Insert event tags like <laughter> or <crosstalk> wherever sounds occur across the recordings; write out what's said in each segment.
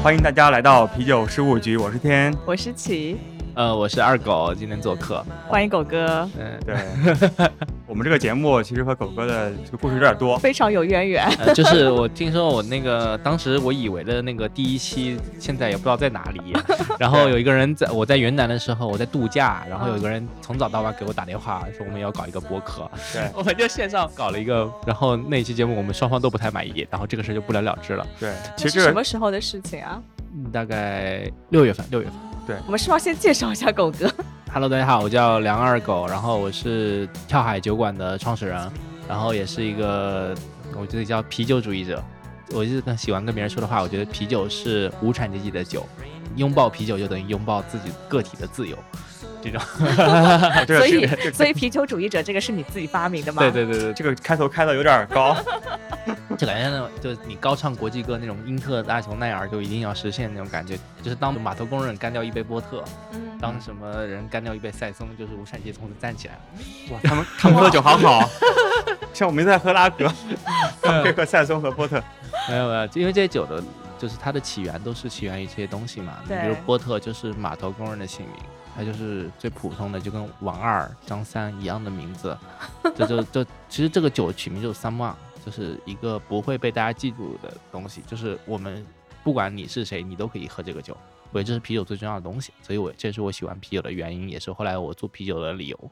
欢迎大家来到啤酒十五局，我是天。我是琪，呃，我是二狗，今天做客。欢迎狗哥，嗯，对，我们这个节目其实和狗哥的这个故事有点多。非常有渊源。呃就是我听说我那个当时我以为的那个第一期，现在也不知道在哪里。<laughs> 然后有一个人在我在云南的时候，我在度假，然后有一个人从早到晚给我打电话说我们要搞一个播客，对我们就线上搞了一个，然后那期节目我们双方都不太满意，然后这个事就不了了之了。对，其实什么时候的事情啊？嗯大概六月份，六月份。我们是不是要先介绍一下狗哥？Hello，大家好，我叫梁二狗，然后我是跳海酒馆的创始人，然后也是一个我觉得叫啤酒主义者。我就是更喜欢跟别人说的话，我觉得啤酒是无产阶级的酒，拥抱啤酒就等于拥抱自己个体的自由。这种，这个 <laughs> 所以所以啤酒主义者这个是你自己发明的吗？对对对对，这个开头开的有点高。就感觉那种，就是你高唱国际歌那种英特大琼奈尔就一定要实现那种感觉，就是当码头工人干掉一杯波特，嗯，当什么人干掉一杯赛松，就是无产阶级从此站起来了。哇，他们他们喝的酒好好，<laughs> 像我们在喝拉格，<laughs> 他们可以喝赛松和波特。没有没有，因为这些酒的，就是它的起源都是起源于这些东西嘛。比如波特就是码头工人的姓名，它就是最普通的，就跟王二、张三一样的名字。这就就其实这个酒取名就是 someone，就是一个不会被大家记住的东西，就是我们不管你是谁，你都可以喝这个酒。我觉得这是啤酒最重要的东西，所以我这是我喜欢啤酒的原因，也是后来我做啤酒的理由。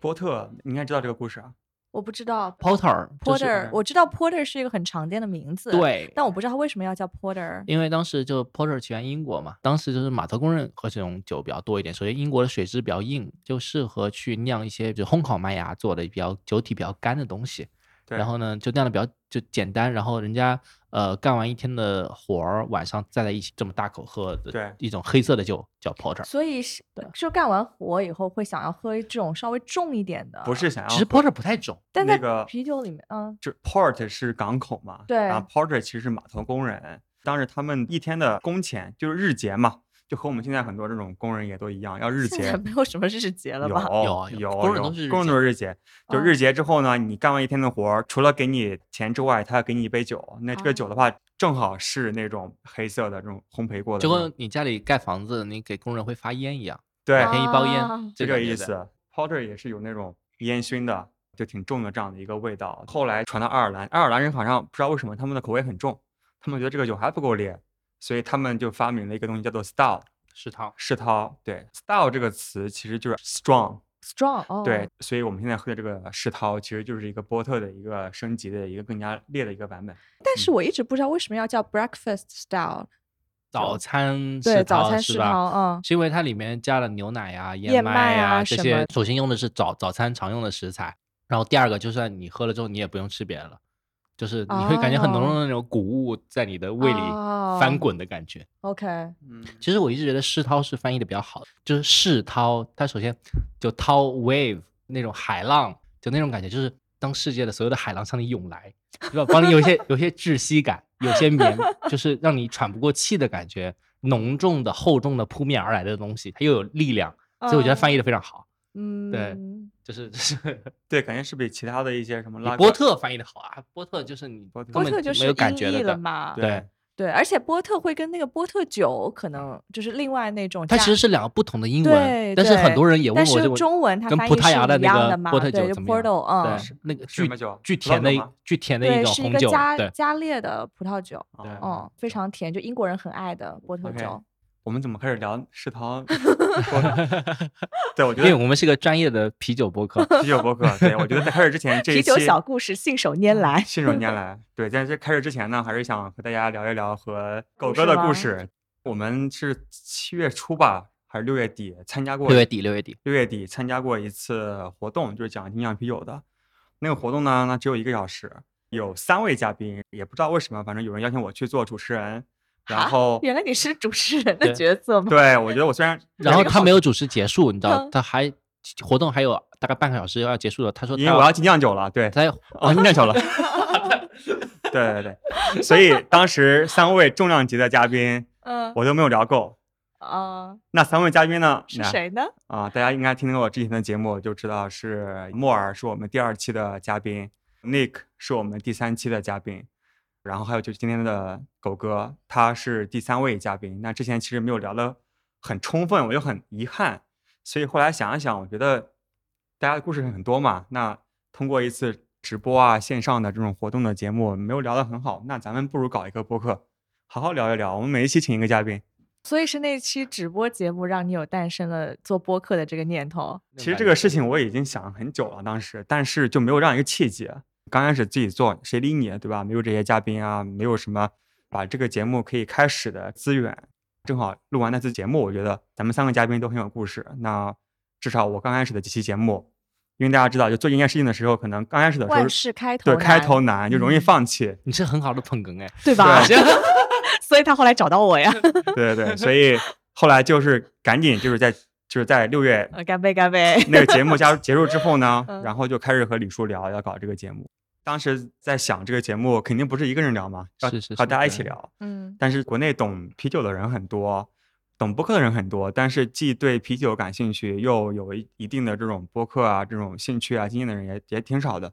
波特，你应该知道这个故事啊。我不知道 Porter 就是 Porter，我知道 Porter 是一个很常见的名字，，对，但我不知道他为什么要叫 Porter。因为当时就 Porter 起源英国嘛，当时就是码头工人喝这种酒比较多一点。首先，英国的水质比较硬，就适合去酿一些就烘烤麦芽做的比较酒体比较干的东西。对然后呢，就酿的比较就简单，然后人家呃干完一天的活儿，晚上再在一起这么大口喝对的一种黑色的酒叫 Porter。所以是对就干完活以后会想要喝这种稍微重一点的，不是，想要其实 Porter 不太重，但在那个啤酒里面，嗯，就 port 是港口嘛，对然后 porter 其实是码头工人，当时他们一天的工钱就是日结嘛，就和我们现在很多这种工人也都一样，要日结现在。没有什么日结了有吧？有啊有有工人工人都是日结都是日结，就哦日结之后呢，你干完一天的活儿，除了给你钱之外，他要给你一杯酒。那这个哦酒的话，正好是那种黑色的这种烘焙过的就，跟你家里盖房子，你给工人会发烟一样，对，每天一包烟，就这。意思。Porter 也是有那种烟熏的，就挺重的这样的一个味道。后来传到爱尔兰，爱尔兰人好像不知道为什么他们的口味很重，他们觉得这个酒还不够烈，所以他们就发明了一个东西叫做 style，世涛，世涛。对，style 这个词其实就是 strong，、strong 哦，对，所以我们现在喝的这个世涛其实就是一个波特的一个升级的一个更加烈的一个版本。但是我一直不知道为什么要叫 breakfast style，早餐对，世早涛是吧？餐世涛，嗯，是因为它里面加了牛奶啊、燕麦呀啊这，些首先用的是早早餐常用的食材，然后第二个就算你喝了之后，你也不用吃别的了，就是你会感觉很浓重的那种谷物在你的胃里翻哦滚的感觉。OK，嗯，其实我一直觉得世涛是翻译的比较好的，就是世涛，它首先就涛 wave 那种海浪，就那种感觉，就是当世界的所有的海浪向你涌来，对吧？帮你有一些 <laughs> 有些窒息感，有些绵，就是让你喘不过气的感觉，浓重的、厚重的扑面而来的东西，它又有力量，所以我觉得翻译的非常好。嗯，对就是 <laughs> 就是。对，感觉是比其他的一些什么拉波特翻译的好啊，波特就是你波特波特就是没有感音译觉的。了嘛，对，对，而且波特会跟那个波特酒可能。就是另外那种，它其实是两个不同的英文对，但是很多人也问但是我这个中文它跟翻译是葡萄牙样的嘛那个波特酒怎么样？Porto，嗯。对，是那个巨巨？甜的巨甜的对，是一种红酒，个加对，加烈的葡萄酒，对嗯，非常甜，就英国人很爱的波特酒。我们怎么开始聊世涛？<laughs> <laughs> 对，我觉得因为我们是个专业的啤酒播客，啤酒播客。对，我觉得在开始之前 <laughs> 这一啤酒小故事信手拈来。信手拈来。对，在这开始之前呢，还是想和大家聊一聊和狗哥的故事吗故事。我们是七月初吧，还是六月底参加过？六月底，六月底，六月底参加过一次活动，就是讲精酿啤酒的。那个活动呢，那只有一个小时，有三位嘉宾，也不知道为什么，反正有人邀请我去做主持人，然啊后原来你是主持人的角色吗？对我觉得我虽然 <laughs> 然后他没有主持结束，你知道嗯，他还活动还有大概半个小时要结束了，他说他因为我要去酿酒了，对，他要哦，酿酒了，<laughs> 对对对，所以当时三位重量级的嘉宾 <laughs> 嗯我都没有聊够。啊，那三位嘉宾呢？是谁呢？啊，大家应该听过我之前的节目就知道是莫尔是我们第二期的嘉宾，Nick 是我们第三期的嘉宾，然后还有就是今天的狗哥，他是第三位嘉宾。那之前其实没有聊得很充分，我就很遗憾。所以后来想一想，我觉得大家的故事很多嘛，那通过一次直播啊、线上的这种活动的节目，没有聊得很好，那咱们不如搞一个播客，好好聊一聊。我们每一期请一个嘉宾。所以是那期直播节目让你有诞生了做播客的这个念头。其实这个事情我已经想了很久了，当时，但是就没有这样一个契机。刚开始自己做，谁理你，对吧？没有这些嘉宾啊，没有什么把这个节目可以开始的资源。正好录完那次节目，我觉得咱们三个嘉宾都很有故事。那至少我刚开始的几期节目，因为大家知道，就做一件事情的时候，可能刚开始的时候万事开头对开头难，就容易嗯放弃。你是很好的捧哏哎，<laughs> 对吧？对 <laughs> 所以他后来找到我呀。对对对，所以后来就是赶紧就是在就是在六月呃干杯，干杯！那个节目加结束之后呢嗯，然后就开始和李叔聊要搞这个节目。当时在想这个节目肯定不是一个人聊嘛，要是是是和大家一起聊。嗯但是国内懂啤酒的人很多，懂播客的人很多，但是既对啤酒感兴趣，又有一一定的这种播客啊这种兴趣啊经验的人也也挺少的。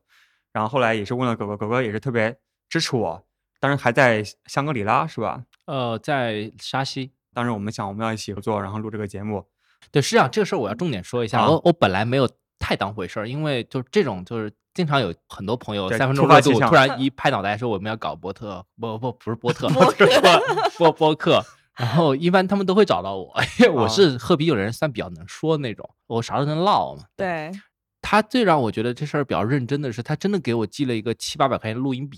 然后后来也是问了狗狗，狗狗也是特别支持我。当时还在香格里拉是吧？呃，在沙溪。当时我们想我们要一起合作，然后录这个节目。对，是这样，这个事儿我要重点说一下。啊我我本来没有太当回事儿，因为就这种就是经常有很多朋友三分钟热度，突然一拍脑袋说我们要搞波特，不不不是波特 <laughs> <laughs> 播客播播客。然后一般他们都会找到我，因为我啊是喝啤酒的人，算比较能说那种，我啥都能唠嘛。对，他最让我觉得这事儿比较认真的是，他真的给我寄了一个七八百块钱录音笔，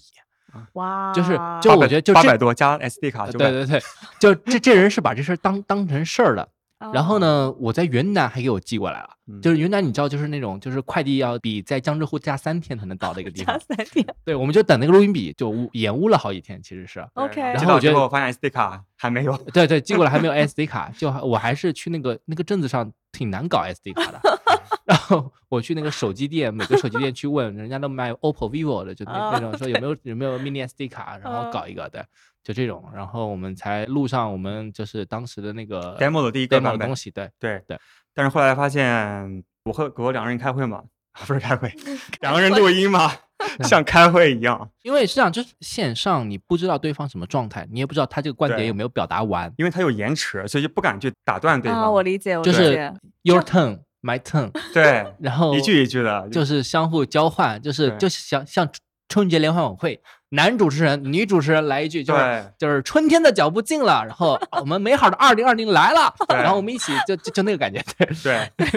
哇，就是就我觉得就八百多加 SD 卡对对对，就这这人是把这事儿当当成事儿的。然后哦？呢，我在云南还给我寄过来了，嗯就是云南你知道，就是那种就是快递要比在江浙沪加三天才能到的一个地 <laughs> 加方。三天对，我们就等那个录音笔，就延误了好几天，其实是。OK 然然后我觉得寄到之后发现 SD 卡还没有。对对，寄过来还没有 SD 卡，就我还是去那个那个镇子上挺难搞 SD 卡的。<laughs> 然后我去那个手机店，每个手机店去问，人家都卖 OPPO、vivo 的，就那那种说有没有有没有 mini SD 卡，<laughs> 然后搞一个的，就这种。然后我们才录上我们就是当时的那个 demo 的第一个东西，对。对对，但是后来发现，我和狗狗两个人开会嘛，<laughs> 不是开会，两个人录音嘛，<laughs> <laughs> 像开会一样。因为是这样，就是线上你不知道对方什么状态，你也不知道他这个观点有没有表达完，因为他有延迟，所以就不敢去打断对方。啊，我理解，我就是理解。your turn my turn，对，然后一句一句的，就是相互交换，就是就是像像春节联欢晚会，男主持人女主持人来一句，就是就是春天的脚步近了，然后 <laughs> 我们美好的二零二零来了，然后我们一起就就就那个感觉，对，<laughs> 对，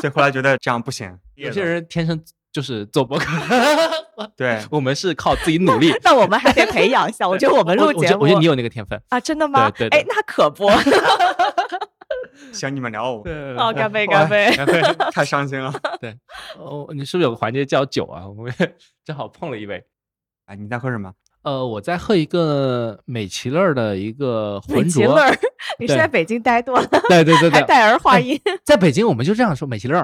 所以后来觉得这样不行。<laughs> 有些人天生就是做播客，对，我们是靠自己努力。那我们还得培养一下。我觉得我们录节目，觉得我觉得你有那个天分。啊，真的吗？对对对哎，那可不。行，你们聊我，哦，干杯，哇干杯！太伤心了。对哦，你是不是有个环节叫酒啊？我们正好碰了一杯。哎，你在喝什么？呃，我在喝一个美其乐的一个浑浊。其乐，你是在北京待多了，对对对对，<laughs> 还带儿化音？在北京我们就这样说美其乐。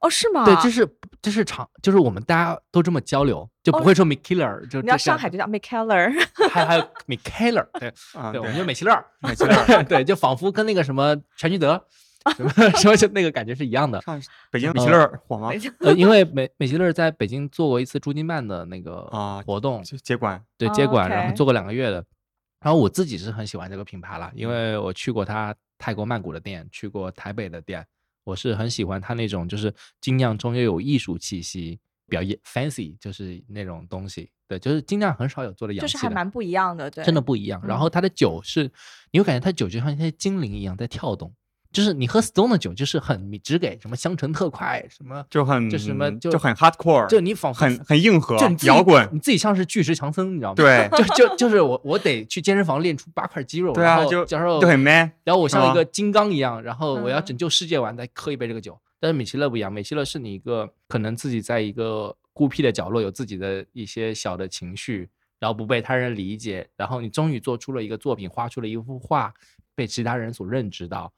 哦，是吗？对，就是就是常，就是我们大家都这么交流，就不哦会说 m i k i l e r 就 <laughs> 你要上海就叫 Mikeller。还还有 m i k e l e r 对 <laughs> 啊，对，我们就美其乐，美其乐。对，就仿佛跟那个什么全聚德什么什么就那个感觉是一样的。上北京米其乐火吗？呃，因为美美其乐在北京做过一次驻京办的那个啊活动，就接管。哦对接管，然后做过两个月的。然后我自己是很喜欢这个品牌啦，因为我去过他泰国曼谷的店，去过台北的店，我是很喜欢他那种就是精酿中又有艺术气息，比较 fancy，就是那种东西。对，就是精酿很少有做的洋气的，就是还蛮不一样的，对，真的不一样。然嗯后它的酒是，你会感觉它酒就像一些精灵一样在跳动。就是你喝 Stone 的酒，就是很你只给什么香醇特快，什么就很就什么就就很 hardcore，就你仿佛很很硬核就摇滚。你自己像是巨石强森，你知道吗？对 <laughs> 就就就是我我得去健身房练出八块肌肉，对啊，就然后就很 man。然后我像一个金刚一样，然后我要嗯拯救世界完再喝一杯这个酒。但是米其乐不一样，米其乐是你一个可能自己在一个孤僻的角落有自己的一些小的情绪，然后不被他人理解，然后你终于做出了一个作品，画出了一幅画，被其他人所认知到，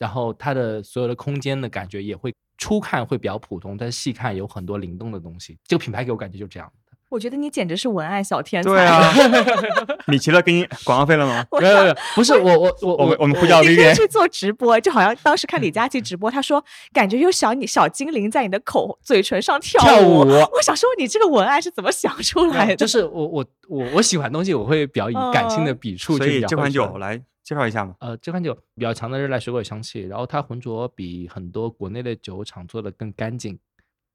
然后它的所有的空间的感觉也会初看会比较普通，但是细看有很多灵动的东西。这个品牌给我感觉就这样的。我觉得你简直是文案小天才。对啊，<laughs> 米奇乐给你广告费了吗？没有没有，不是我我我我们我们呼叫你可以 Vivian，去做直播，就好像当时看李佳琦直播，他说感觉有小你小精灵在你的口嘴唇上跳跳舞我想说你这个文案是怎么想出来的？就是我我我我喜欢东西，我会比较以感性的嗯笔触所以这款酒来介绍一下嘛。呃，这款酒比较强的热带水果香气，然后它浑浊比很多国内的酒厂做的更干净，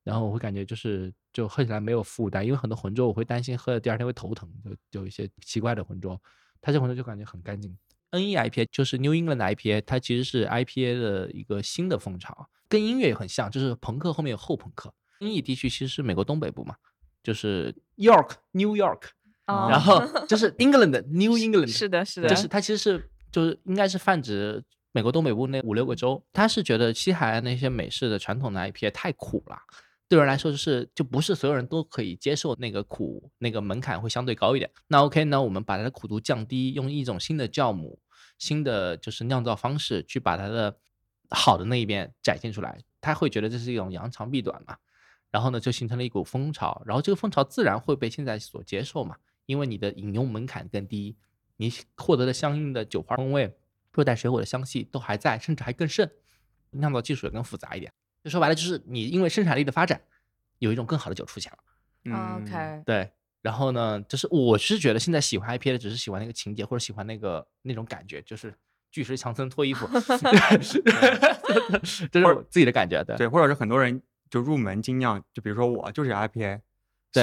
然后我会感觉就是就喝起来没有负担，因为很多浑浊我会担心喝了第二天会头疼，就有一些奇怪的浑浊，它这浑浊就感觉很干净。N E IPA 就是 New England 的 IPA，它其实是 IPA 的一个新的风潮，跟音乐也很像，就是朋克后面有后朋克。N E 地区其实是美国东北部嘛，就是 York New York，哦然后 <laughs> 就是 England New England，是的，是的，就是它其实是就是应该是泛指美国东北部那五六个州，他是觉得西海岸那些美式的传统的 IPA 太苦了，对人来说就是就不是所有人都可以接受那个苦，那个门槛会相对高一点。那 OK 呢，我们把它的苦度降低，用一种新的酵母、新的就是酿造方式去把它的好的那一边展现出来，他会觉得这是一种扬长避短嘛。然后呢，就形成了一股风潮，然后这个风潮自然会被现在所接受嘛，因为你的饮用门槛更低，你获得的相应的酒花风味、热带水果的香气都还在，甚至还更甚，酿造技术也更复杂一点。就说白了，就是你因为生产力的发展，有一种更好的酒出现了。嗯 OK，对，然后呢，就是我是觉得现在喜欢 IPA 的只是喜欢那个情节，或者喜欢那个那种感觉，就是巨石强森脱衣服 <laughs> <laughs> 这是我自己的感觉。对，对，或者是很多人就入门精酿，就比如说我就是 IPA，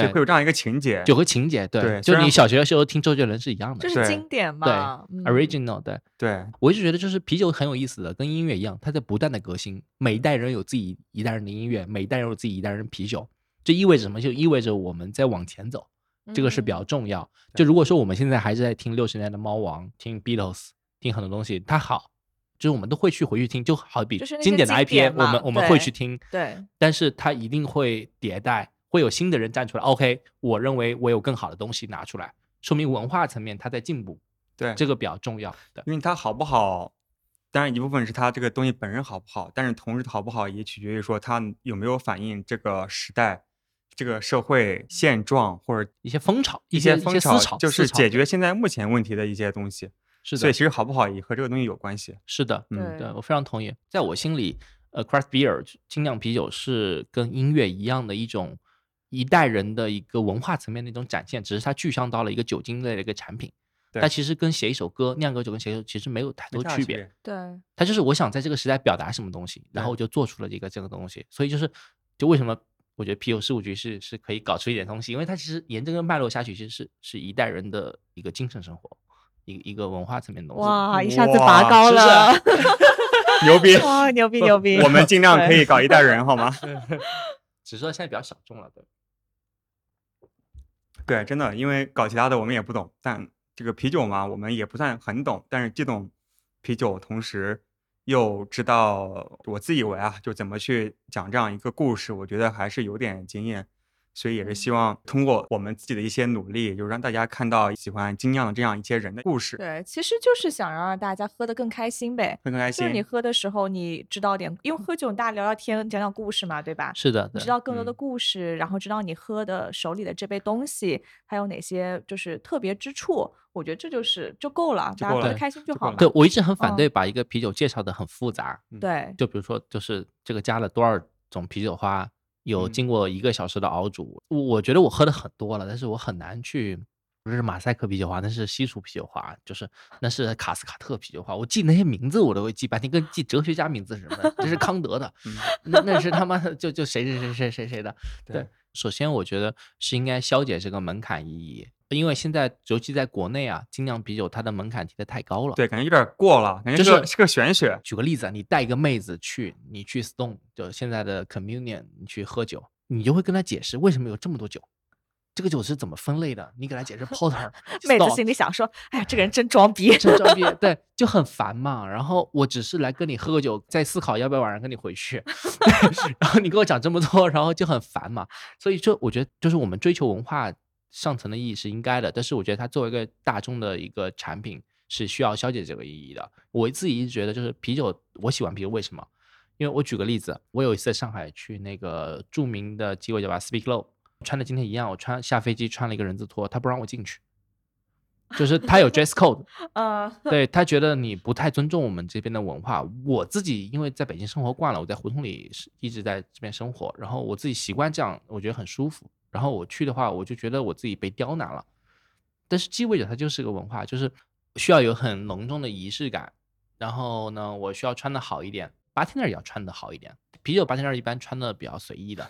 对会有这样一个情节。有个情节，对，对就你小学的时候听周杰伦是一样的就。是经典嘛嗯，original 对，对，我一直觉得就是啤酒很有意思的，跟音乐一样，它在不断的革新。每一代人有自己一代人的音乐，每一代人有自己一代人的啤酒，这意味着什么？就意味着我们在往前走，这个是比较嗯重要。就如果说我们现在还是在听六十年代的猫王，听 Beatles，听很多东西，它好，就是我们都会去回去听，就好比就是经典的 IPA，我们我们会去听，对，但是它一定会迭代，会有新的人站出来。OK，我认为我有更好的东西拿出来，说明文化层面它在进步，对，这个比较重要。对，因为它好不好，当然一部分是它这个东西本身好不好，但是同时好不好也取决于说它有没有反映这个时代、这个社会现状或者一些风潮，一些风潮，潮，就是解决现在目前问题的一些东西。是的所以其，实好不好也和这个东西有关系。是的，嗯，对我非常同意。在我心里，呃，craft beer 精酿啤酒是跟音乐一样的一种一代人的一个文化层面的一种展现，只是它具象到了一个酒精类的一个产品。对它其实跟写一首歌、酿个酒跟写一首其实没有太多区别。对，它就是我想在这个时代表达什么东西，然后我就做出了一个这个东西。所以就是，就为什么我觉得啤酒事务局是是可以搞出一点东西，因为它其实沿这个脉络下去，其实是是一代人的一个精神生活，一个一个文化层面的东西。哇，一下子拔高是是了，<laughs> 牛逼！哇，牛逼牛逼！我们尽量可以搞一代人，好吗？<laughs> 只是说现在比较小众了，对。对，真的，因为搞其他的我们也不懂，但这个啤酒嘛，我们也不算很懂，但是既懂啤酒，同时又知道我自以为啊，就怎么去讲这样一个故事，我觉得还是有点经验，所以也是希望通过我们自己的一些努力，就让大家看到喜欢精酿的这样一些人的故事，对，其实就是想让大家喝得更开心呗。更开心就是。你喝的时候，你知道点，因为喝酒大家聊聊天，讲讲故事嘛，对吧？是的，你知道更多的嗯故事，然后知道你喝的手里的这杯东西还有哪些就是特别之处，我觉得这就是就够了，大家喝得开心就好了。对我一直很反嗯对把一个啤酒介绍的很复杂，对，就比如说就是这个加了多少种啤酒花，有嗯经过一个小时的熬煮，我我觉得我喝的很多了，但是我很难去。不是马赛克啤酒花，那是西楚啤酒花，就是那是卡斯卡特啤酒花。我记那些名字我都会记半天，跟记哲学家名字似的。这是康德的，<laughs> 嗯那那是他妈的就就谁谁谁谁谁谁的。对对，首先我觉得是应该消解这个门槛意义，因为现在尤其在国内啊，精酿啤酒它的门槛提的太高了。对，感觉有点过了，感觉就是个是个玄学。举个例子啊，你带一个妹子去，你去 Stone 就现在的 Communion，你去喝酒，你就会跟她解释为什么有这么多酒，这个酒是怎么分类的，你给他解释 Porter 妹子心里想说，哎呀，这个人真装逼。真装逼，对，就很烦嘛。然后我只是来跟你喝个酒，在思考要不要晚上跟你回去 <laughs> <laughs> 然后你跟我讲这么多，然后就很烦嘛。所以就我觉得，就是我们追求文化上层的意义是应该的，但是我觉得它作为一个大众的一个产品，是需要消解这个意义的。我自己一直觉得，就是啤酒，我喜欢啤酒，为什么？因为我举个例子，我有一次在上海去那个著名的鸡尾酒吧 Speak Low，穿的今天一样，我穿下飞机穿了一个人字拖，他不让我进去，<laughs> 就是他有 dress code，呃，<laughs> 对他觉得你不太尊重我们这边的文化。我自己因为在北京生活惯了，我在胡同里是一直在这边生活，然后我自己习惯这样，我觉得很舒服。然后我去的话，我就觉得我自己被刁难了。但是鸡尾酒它就是个文化，就是需要有很浓重的仪式感。然后呢，我需要穿的好一点，八天那也要穿的好一点。啤酒八天那一般穿的比较随意的，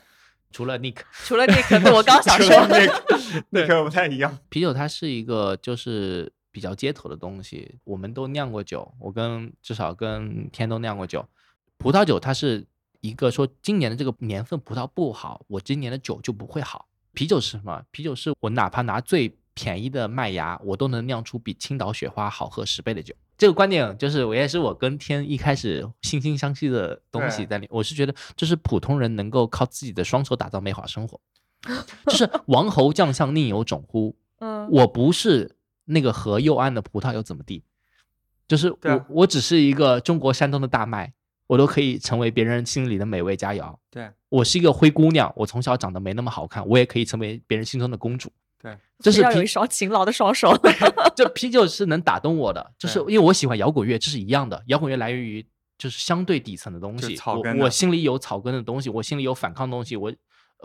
除了 Nick。除了那个，对我刚想说，那个那个不太一样。啤酒它是一个就是比较街头的东西，我们都酿过酒，我跟至少跟天都酿过酒。葡萄酒它是一个说今年的这个年份葡萄不好，我今年的酒就不会好。啤酒是什么？啤酒是我哪怕拿最便宜的麦芽，我都能酿出比青岛雪花好喝十倍的酒。这个观点就是我也是我跟天一开始惺惺相惜的东西在里。我是觉得就是普通人能够靠自己的双手打造美好生活，<laughs> 就是王侯将相宁有种乎？<laughs> 嗯，我不是那个河右岸的葡萄又怎么地？就是我、我只是一个中国山东的大麦，我都可以成为别人心里的美味佳肴。对我是一个灰姑娘，我从小长得没那么好看，我也可以成为别人心中的公主。对，就是要有一双勤劳的双手。<laughs> 这啤酒是能打动我的，就是因为我喜欢摇滚乐，这是一样的。摇滚乐来源于就是相对底层的东西，草根我我心里有草根的东西，我心里有反抗的东西。我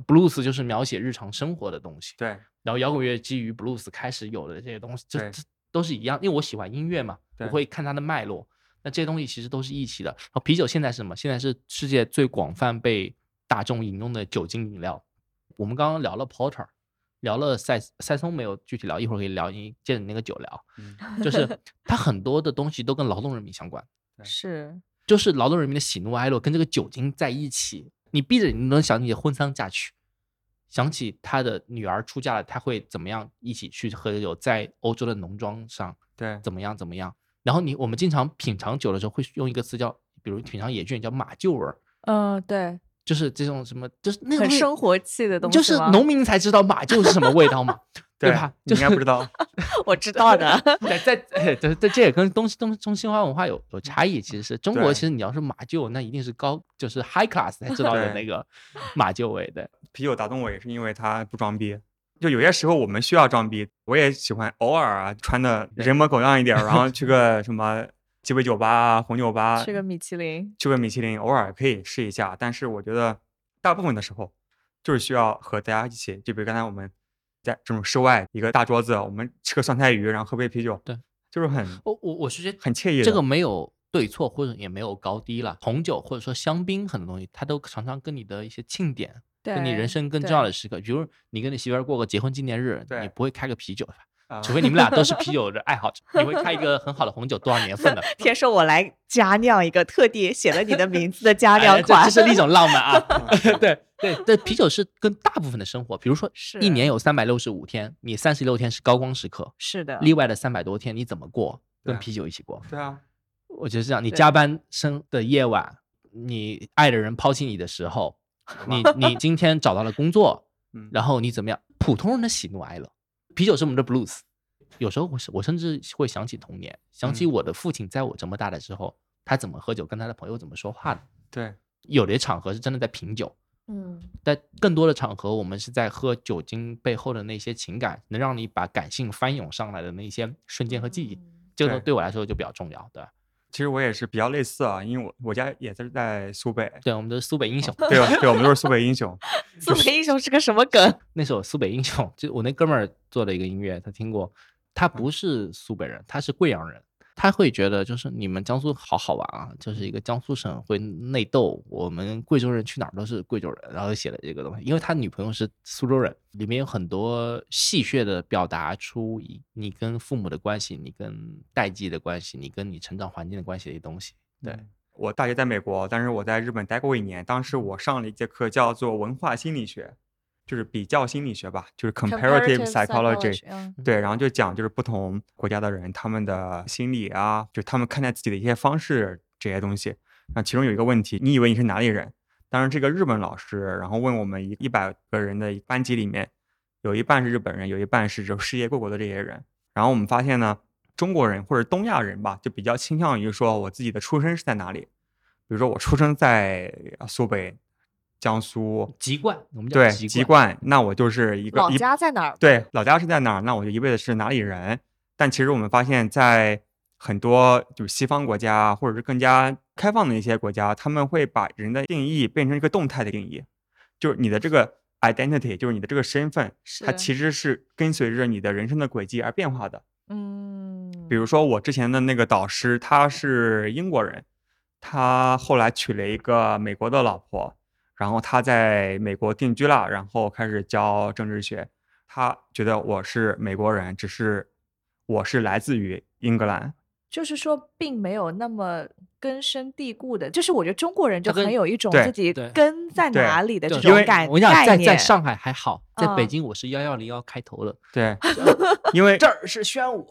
blues 就是描写日常生活的东西，对然后摇滚乐基于 blues 开始有的这些东西，这这都是一样，因为我喜欢音乐嘛，我会看它的脉络。那这些东西其实都是一起的。然后啤酒现在是什么？现在是世界最广泛被大众饮用的酒精饮料。我们刚刚聊了 porter，聊了塞塞松没有具体聊，一会儿可以聊，你借着你那个酒聊。嗯。就是 <laughs> 它很多的东西都跟劳动人民相关，<laughs> 是，就是劳动人民的喜怒哀乐跟这个酒精在一起，你闭着你能想起婚丧嫁娶，想起他的女儿出嫁了，他会怎么样一起去喝酒，在欧洲的农庄上对。怎么样怎么样。然后你我们经常品尝酒的时候会用一个词叫，比如品尝野菌叫马厩味儿，嗯，对，就是这种什么，就是那个很东西生活气的东西就是农民才知道马厩是什么味道嘛，<laughs> 对吧？你就是应该不知道。<laughs> 我知道的。<laughs> 对，在哎对对，这也跟东西东中西方文化有有差异。其实是中国，其实你要是马厩，那一定是高就是 high class 才知道的那个马厩味的。啤酒打动我也是因为它不装逼。就有些时候我们需要装逼，我也喜欢偶尔啊穿的人模狗样一点，然后去个什么鸡尾酒吧啊、红酒吧，吃个米其林，去个米其林，偶尔可以试一下。但是我觉得大部分的时候就是需要和大家一起，就比如刚才我们在这种室外一个大桌子，我们吃个酸菜鱼，然后喝杯啤酒，对，就是很我我我是觉得很惬意的。这个没有对错，或者也没有高低了。红酒或者说香槟很多东西，它都常常跟你的一些庆典，跟你人生更重要的时刻，比如你跟你媳妇儿过个结婚纪念日，你不会开个啤酒的吧？啊除非你们俩都是啤 <laughs> 酒的爱好者，你会开一个很好的红酒，多少年份的？<laughs> 天说我来加酿一个，特地写了你的名字的加哎这酿款，这是另一种浪漫啊！<laughs> 对对对，啤酒是跟大部分的生活，比如说一年有三百六十五天，你三十六天是高光时刻，是的，另外的三百多天你怎么过？跟啤酒一起过。对啊，我觉得是这样，你加班生的夜晚，你爱的人抛弃你的时候，你你今天找到了工作，嗯，然后你怎么样？普通人的喜怒哀乐，啤酒是我们的 blues。有时候我是我甚至会想起童年，想起嗯我的父亲在我这么大的时候，他怎么喝酒，跟他的朋友怎么说话的。对有的场合是真的在品酒，嗯，但更多的场合，我们是在喝酒精背后的那些情感，能让你把感性翻涌上来的那些瞬间和记忆，嗯这个对对我来说就比较重要。对，其实我也是比较类似啊，因为我我家也是在苏北，对，我们都是苏北英雄，对吧？对，我们都是苏北英雄。<laughs> 苏北英雄是个什么梗？那首《苏北英雄》，就我那哥们儿做的一个音乐，他听过。他嗯不是苏北人，他是贵阳人。他会觉得就是你们江苏好好玩啊，就是一个江苏省会内斗，我们贵州人去哪儿都是贵州人，然后写了这个东西。因为他女朋友是苏州人，里面有很多戏谑的表达出你你跟父母的关系，你跟代际的关系，你跟你成长环境的关系的一些东西。对，嗯我大学在美国，但是我在日本待过一年。当时我上了一节课，叫做文化心理学，就是比较心理学吧，就是 comparative psychology。嗯对，然后就讲就是不同国家的人他们的心理啊，就他们看待自己的一些方式这些东西。那其中有一个问题，你以为你是哪里人？当然这个日本老师，然后问我们一一百个人的班级里面，有一半是日本人，有一半是就世界各国的这些人。然后我们发现呢，中国人或者东亚人吧，就比较倾向于说我自己的出生是在哪里。比如说我出生在呃苏北，江苏，籍贯，我们对，籍籍。贯，那我就是一个老家在哪儿？对，老家是在哪儿？那我就一辈子是哪里人。但其实我们发现，在很多就是西方国家，或者是更加开放的一些国家，他们会把人的定义变成一个动态的定义，就是你的这个 identity，就是你的这个身份，它是其实是跟随着你的人生的轨迹而变化的。嗯，比如说我之前的那个导师，他是英国人，他后来娶了一个美国的老婆，然后他在美国定居了，然后开始教政治学。他觉得我是美国人，只是我是来自于英格兰。就是说，并没有那么根深蒂固的，就是我觉得中国人就很有一种自己对根在哪里的这种感我想，在在。上海还好，在北嗯京我是幺幺零幺开头的，对，<laughs> 因为这儿是宣武，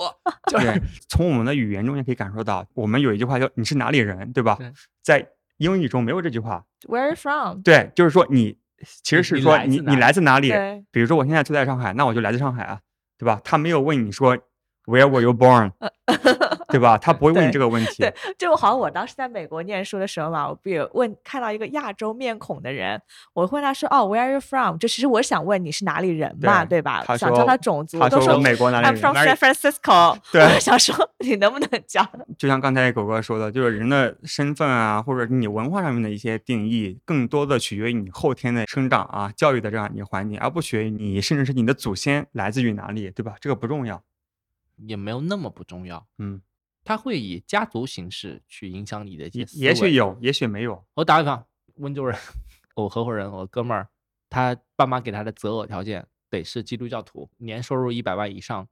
就对是，从我们的语言中也可以感受到，我们有一句话叫“你是哪里人”，对吧对？在英语中没有这句话。Where are you from？对，就是说你其实是说你你来自哪里来自哪里？比如说我现在住在上海，那我就来自上海啊，对吧？他没有问你说 Where were you born，<laughs> <laughs> 对吧？他不会问你这个问题。对，就好像我当时在美国念书的时候嘛，我不也问看到一个亚洲面孔的人，我会问他说：“哦，Where are you from？” 就其实我想问你是哪里人嘛，对对吧？他想知道他种族，他都说说我美国哪里 I'm from San Francisco。<laughs> 对我想说你能不能讲？就像刚才狗哥说的，就是人的身份啊，或者你文化上面的一些定义，更多的取决于你后天的生长啊、教育的这样一个环境，而不取决于你甚至是你的祖先来自于哪里，对吧？这个不重要。也没有那么不重要，嗯，它会以家族形式去影响你的一些也思维。也许有，也许没有。我打个比方，温州人，我合伙人，我哥们儿，他爸妈给他的择偶条件得是基督教徒，年收入一百万以上。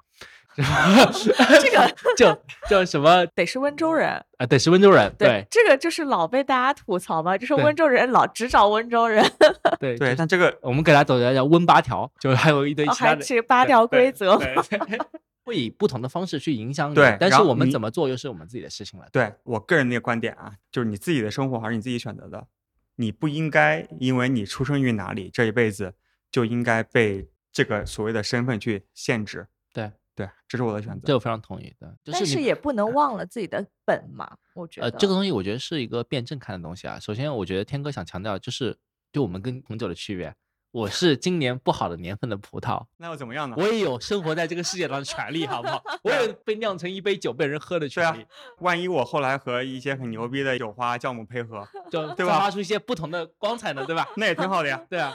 <laughs> <laughs> 这个就叫什么 <laughs> 得是温州人。啊？得是温州人，对这个就是老被大家吐槽嘛，就是温州人老只找温州人，对对，就但这个我们给他总结叫温八条，就是还有一堆其他的是八条规则。对对会以不同的方式去影响你，对但是我们怎么做又是我们自己的事情了。对我个人的观点啊，就是你自己的生活还是你自己选择的，你不应该因为你出生于哪里，这一辈子就应该被这个所谓的身份去限制。对对，这是我的选择。这我非常同意的，就但是也不能忘了自己的本嘛，我觉得。呃，这个东西我觉得是一个辩证看的东西啊。首先，我觉得天哥想强调就是，就我们跟红酒的区别，我是今年不好的年份的葡萄，那又怎么样呢？我也有生活在这个世界上的权利，好不好？我也 <laughs> 被酿成一杯酒被人喝的对啊权利，，万一我后来和一些很牛逼的酒花酵母配合，就对吧发出一些不同的光彩呢，对吧？那也挺好的呀。对啊，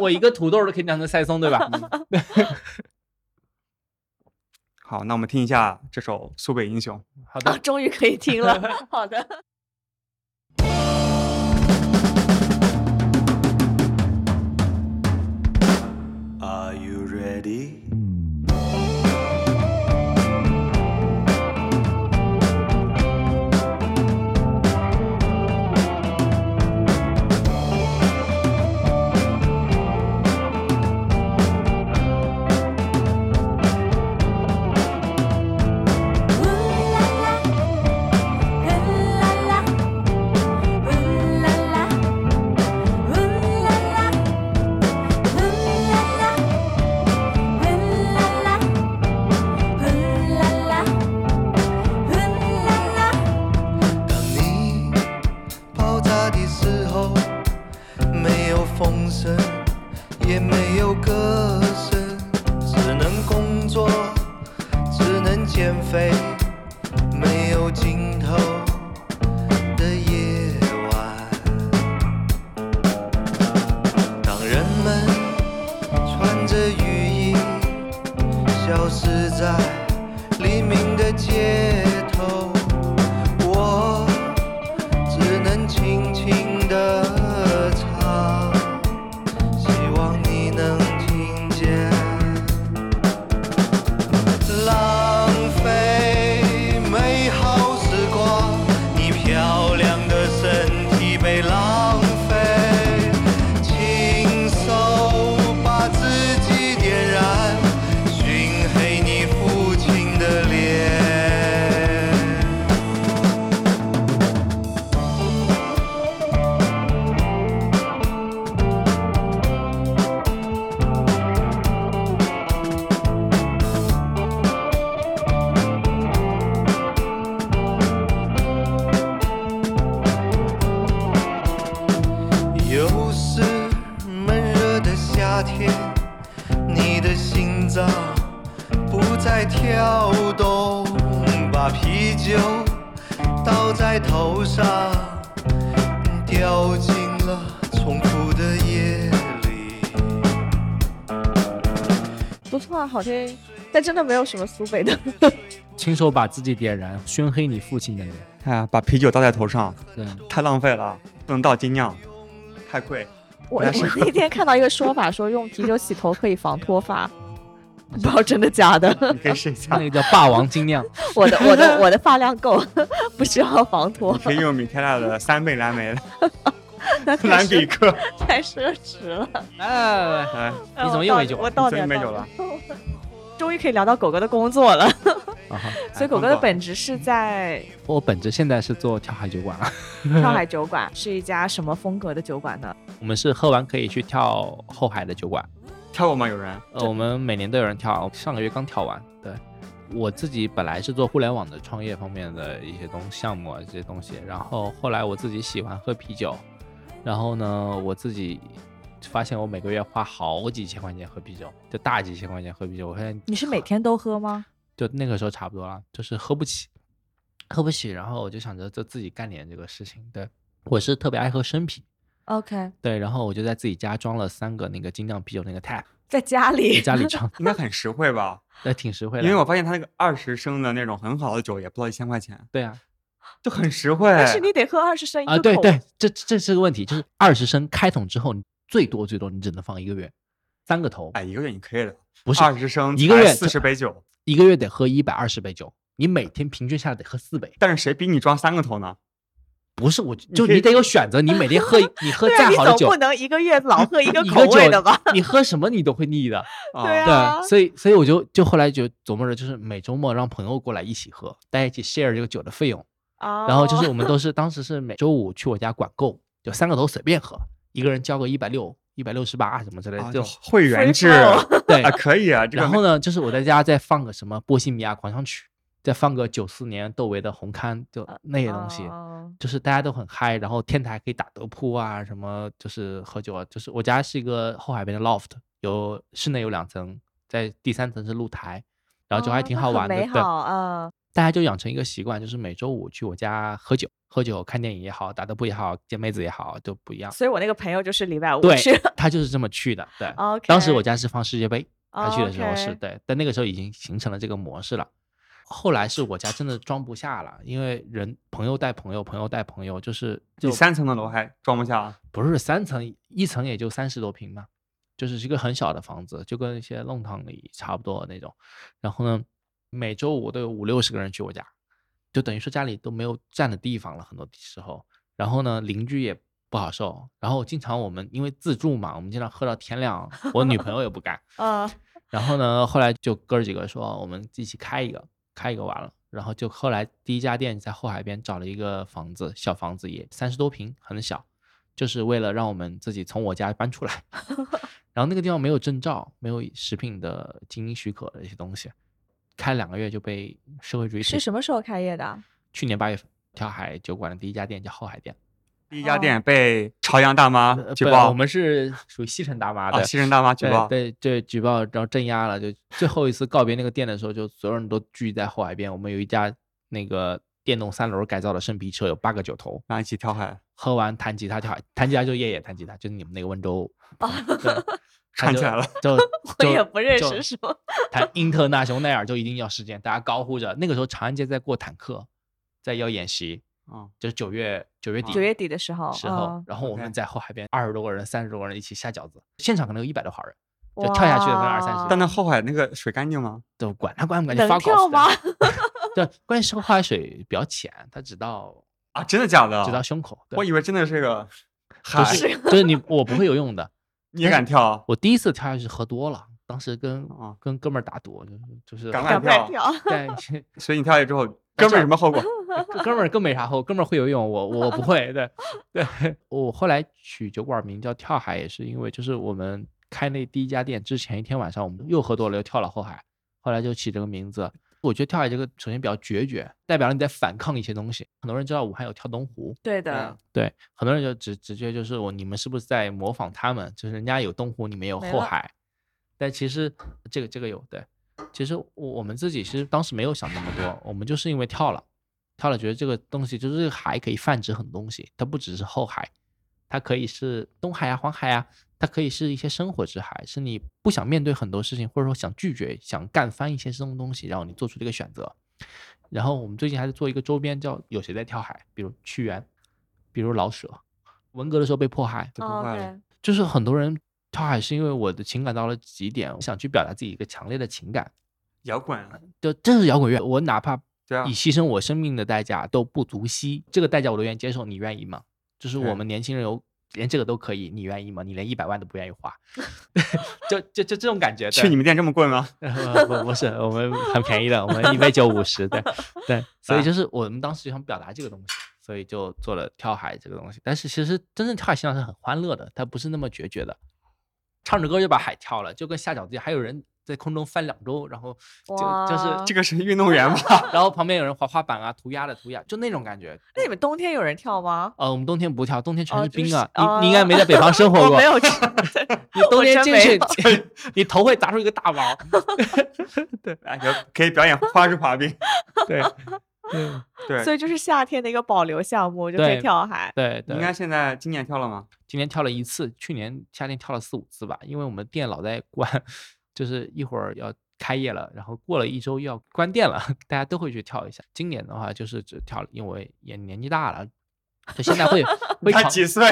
我一个土豆都可以酿成塞松，对吧？<laughs> 好，那我们听一下这首《苏北英雄》。啊，好的，终于可以听了。<laughs> 好的。Ready? 也没有歌声，只能工作，只能减肥，没有尽头的夜晚。当人们穿着雨衣，消失在黎明的街但真的没有什么苏北的。<laughs> 亲手把自己点燃，熏黑你父亲的脸。哎呀，把啤酒倒在头上，对，太浪费了，不能倒精酿，太贵。我我那天看到一个说法，说用啤酒洗头可以防脱发，<laughs> 不知道真的假的。你可以试一下那，个叫霸王精酿，<laughs> 我的我的我的发量够，不需要防脱你，可以用米开朗的三倍蓝莓蓝比克。太奢侈了。来来来来，哎，你怎么又没酒我倒点没酒了点。终于可以聊到狗哥的工作了，<laughs> 所以狗哥的本职是在我本职现在是做跳海酒馆了，跳海酒馆，是一家什么风格的酒馆呢？我们是喝完可以去跳后海的酒馆。跳过吗？有人？呃，我们每年都有人跳，上个月刚跳完。对，我自己本来是做互联网的创业方面的一些东项目啊，这些东西。然后后来我自己喜欢喝啤酒，然后呢，我自己发现我每个月花好几千块钱喝啤酒，就大几千块钱喝啤酒。我发现你是每天都喝吗？就那个时候差不多了，就是喝不起，喝不起。然后我就想着就自己干点这个事情。对，我是特别爱喝生啤。OK，对，然后我就在自己家装了三个那个精酿啤酒那个 tap，在家在里，家里装，应该很实惠吧？那挺实惠的。因为我发现他那个二十升的那种很好的酒也不到一千块钱，对啊，就很实惠。但是你得喝二十升一啊，对对，这这是个问题，就是二十升开桶之后，你最多最多你只能放一个月，三个头，哎，一个月你可以的，不是二十升一个月四十杯酒，一个月得喝一百二十杯酒，你每天平均下来得喝四杯。但是谁逼你装三个头呢？不是我，就你得有选择，你每天喝你喝再好的酒不，能一个月老喝一个口味的吧？你喝什么你都会腻的。<laughs> 对啊，啊对，所以所以我就就后来就琢磨着，就是每周末让朋友过来一起喝，大家一起 share 这个酒的费用。然然后就是我们都是当时是每周五去我家管够，就三个头随便喝，一个人交个一百六、一百六十八什么之类的，就啊就会员制对啊，可以啊。这个然后呢，就是我在家再放个什么波西米亚狂想曲，再放个九四年窦唯的红磡，就那些东西，哦就是大家都很嗨。然后天台可以打德扑啊，什么就是喝酒啊，就是我家是一个后海边的 loft，有室内有两层，在第三层是露台，然后就还挺好玩的。对，美好，嗯，大家就养成一个习惯，就是每周五去我家喝酒，喝酒看电影也好，打德扑也好，见妹子也好，都不一样。所以我那个朋友就是礼拜五对去。，他就是这么去的。对当时我家是放世界杯，他去的时候是对，但那个时候已经形成了这个模式了。后来是我家真的装不下了，因为人朋友带朋友，朋友带朋友，就是就你三层的楼还装不下，不是三层，一层也就三十多平嘛，就是一个很小的房子，就跟一些弄堂里差不多的那种。然后呢，每周五都有五六十个人去我家，就等于说家里都没有站的地方了，很多时候。然后呢，邻居也不好受。然后经常我们因为自助嘛，我们经常喝到天亮，我女朋友也不干。<laughs> 嗯，然后呢，后来就哥儿几个说，我们一起开一个，开一个完了。然后就后来第一家店在后海边找了一个房子，小房子也三十多平，很小，就是为了让我们自己从我家搬出来。<laughs> 然后那个地方没有证照，没有食品的经营许可的一些东西，开两个月就被社会主义是什么时候开业的？去年八月份，跳海酒馆的第一家店叫后海店。第一家店被朝阳大妈举报，我们是属于西城大妈的，啊，西城大妈举报，对对举报，然后镇压了。就最后一次告别那个店的时候，就所有人都聚在后海边。我们有一家那个电动三轮改造的生皮车，有八个酒头，然后一起跳海，喝完弹吉他跳海，弹吉他就夜夜弹吉他，就是你们那个温州。哦对，他就串起来了。<laughs> 就 <laughs> 我也不认识，是吗？弹英特纳雄耐尔就一定要事件，大家高呼着。那个时候长安街在过坦克，在要演习，嗯，就是九月九月底九月底的时候，时候嗯，然后我们在后海边二十多个人、三十多个人一起下饺子，现场可能有一百多号人，就跳下去的可能二三十但那后海那个水干净吗？都管他管不管，就能发稿子的跳吗？<laughs> 对，关键是后海水比较浅，它只到啊，真的假的？只到胸口。对我以为真的是个就海，是就是你我不会游泳的，你也敢跳？我第一次跳下去是喝多了，当时跟啊跟哥们儿打赌，就是就是敢敢不敢跳？对，<laughs> 所以你跳下去之后，哥们儿有什么后果？<laughs> 哥们儿更没啥后，哥们儿会游泳，我我不会。对 <laughs> 对，我后来取酒馆名叫跳海，也是因为就是我们开那第一家店之前一天晚上，我们又喝多了，又跳了后海，后来就起这个名字。我觉得跳海这个首先比较决绝，代表了你在反抗一些东西。很多人知道武汉有跳东湖，对的嗯，对，很多人就直直觉就是我你们是不是在模仿他们？就是人家有东湖，你们有后海，但其实这个这个有对，其实我我们自己其实当时没有想那么多，我们就是因为跳了，跳了觉得这个东西就是这个海可以泛指很多东西，它不只是后海，它可以是东海啊、黄海啊，它可以是一些生活之海，是你不想面对很多事情，或者说想拒绝、想干翻一些这种东西，然后你做出这个选择。然后我们最近还在做一个周边，叫有谁在跳海，比如屈原，比如老舍，文革的时候被迫害，被破哦坏了。，OK，就是很多人跳海是因为我的情感到了极点，我想去表达自己一个强烈的情感，摇滚，啊就这是摇滚乐，我哪怕以，牺牲我生命的代价都不足惜，这个代价我都愿意接受，你愿意吗？就是我们年轻人有连这个都可以，你愿意吗？你连一百万都不愿意花，<laughs> <laughs> 就就就这种感觉。去你们店这么贵吗？<laughs> 呃不不是，我们很便宜的，我们一杯酒五十，对对，所以啊就是我们当时就想表达这个东西，所以就做了跳海这个东西。但是其实真正跳海实际上是很欢乐的，它不是那么决绝的，唱着歌就把海跳了，就跟下饺子一样，还有人在空中翻两周，然后就就是这个是运动员吧？<laughs> 然后旁边有人滑滑板啊、涂鸦的涂鸦，就那种感觉。那你们冬天有人跳吗？呃，我们冬天不跳，冬天全是是冰啊！哦你你应该没在北方生活过，没有，<laughs> 你冬天进去，<laughs> 你头会砸出一个大包。哎，有可以表演花式滑冰。对，对对，所以就是夏天的一个保留项目，就可以跳海。对对。应该现在今年跳了吗？今年跳了一次，去年夏天跳了四五次吧，因为我们店老在关，就是一会儿要开业了，然后过了一周又要关店了，<laughs> 大家都会去跳一下。今年的话就是只跳了，因为也年纪大了，就现在会 <laughs> 会他考几岁？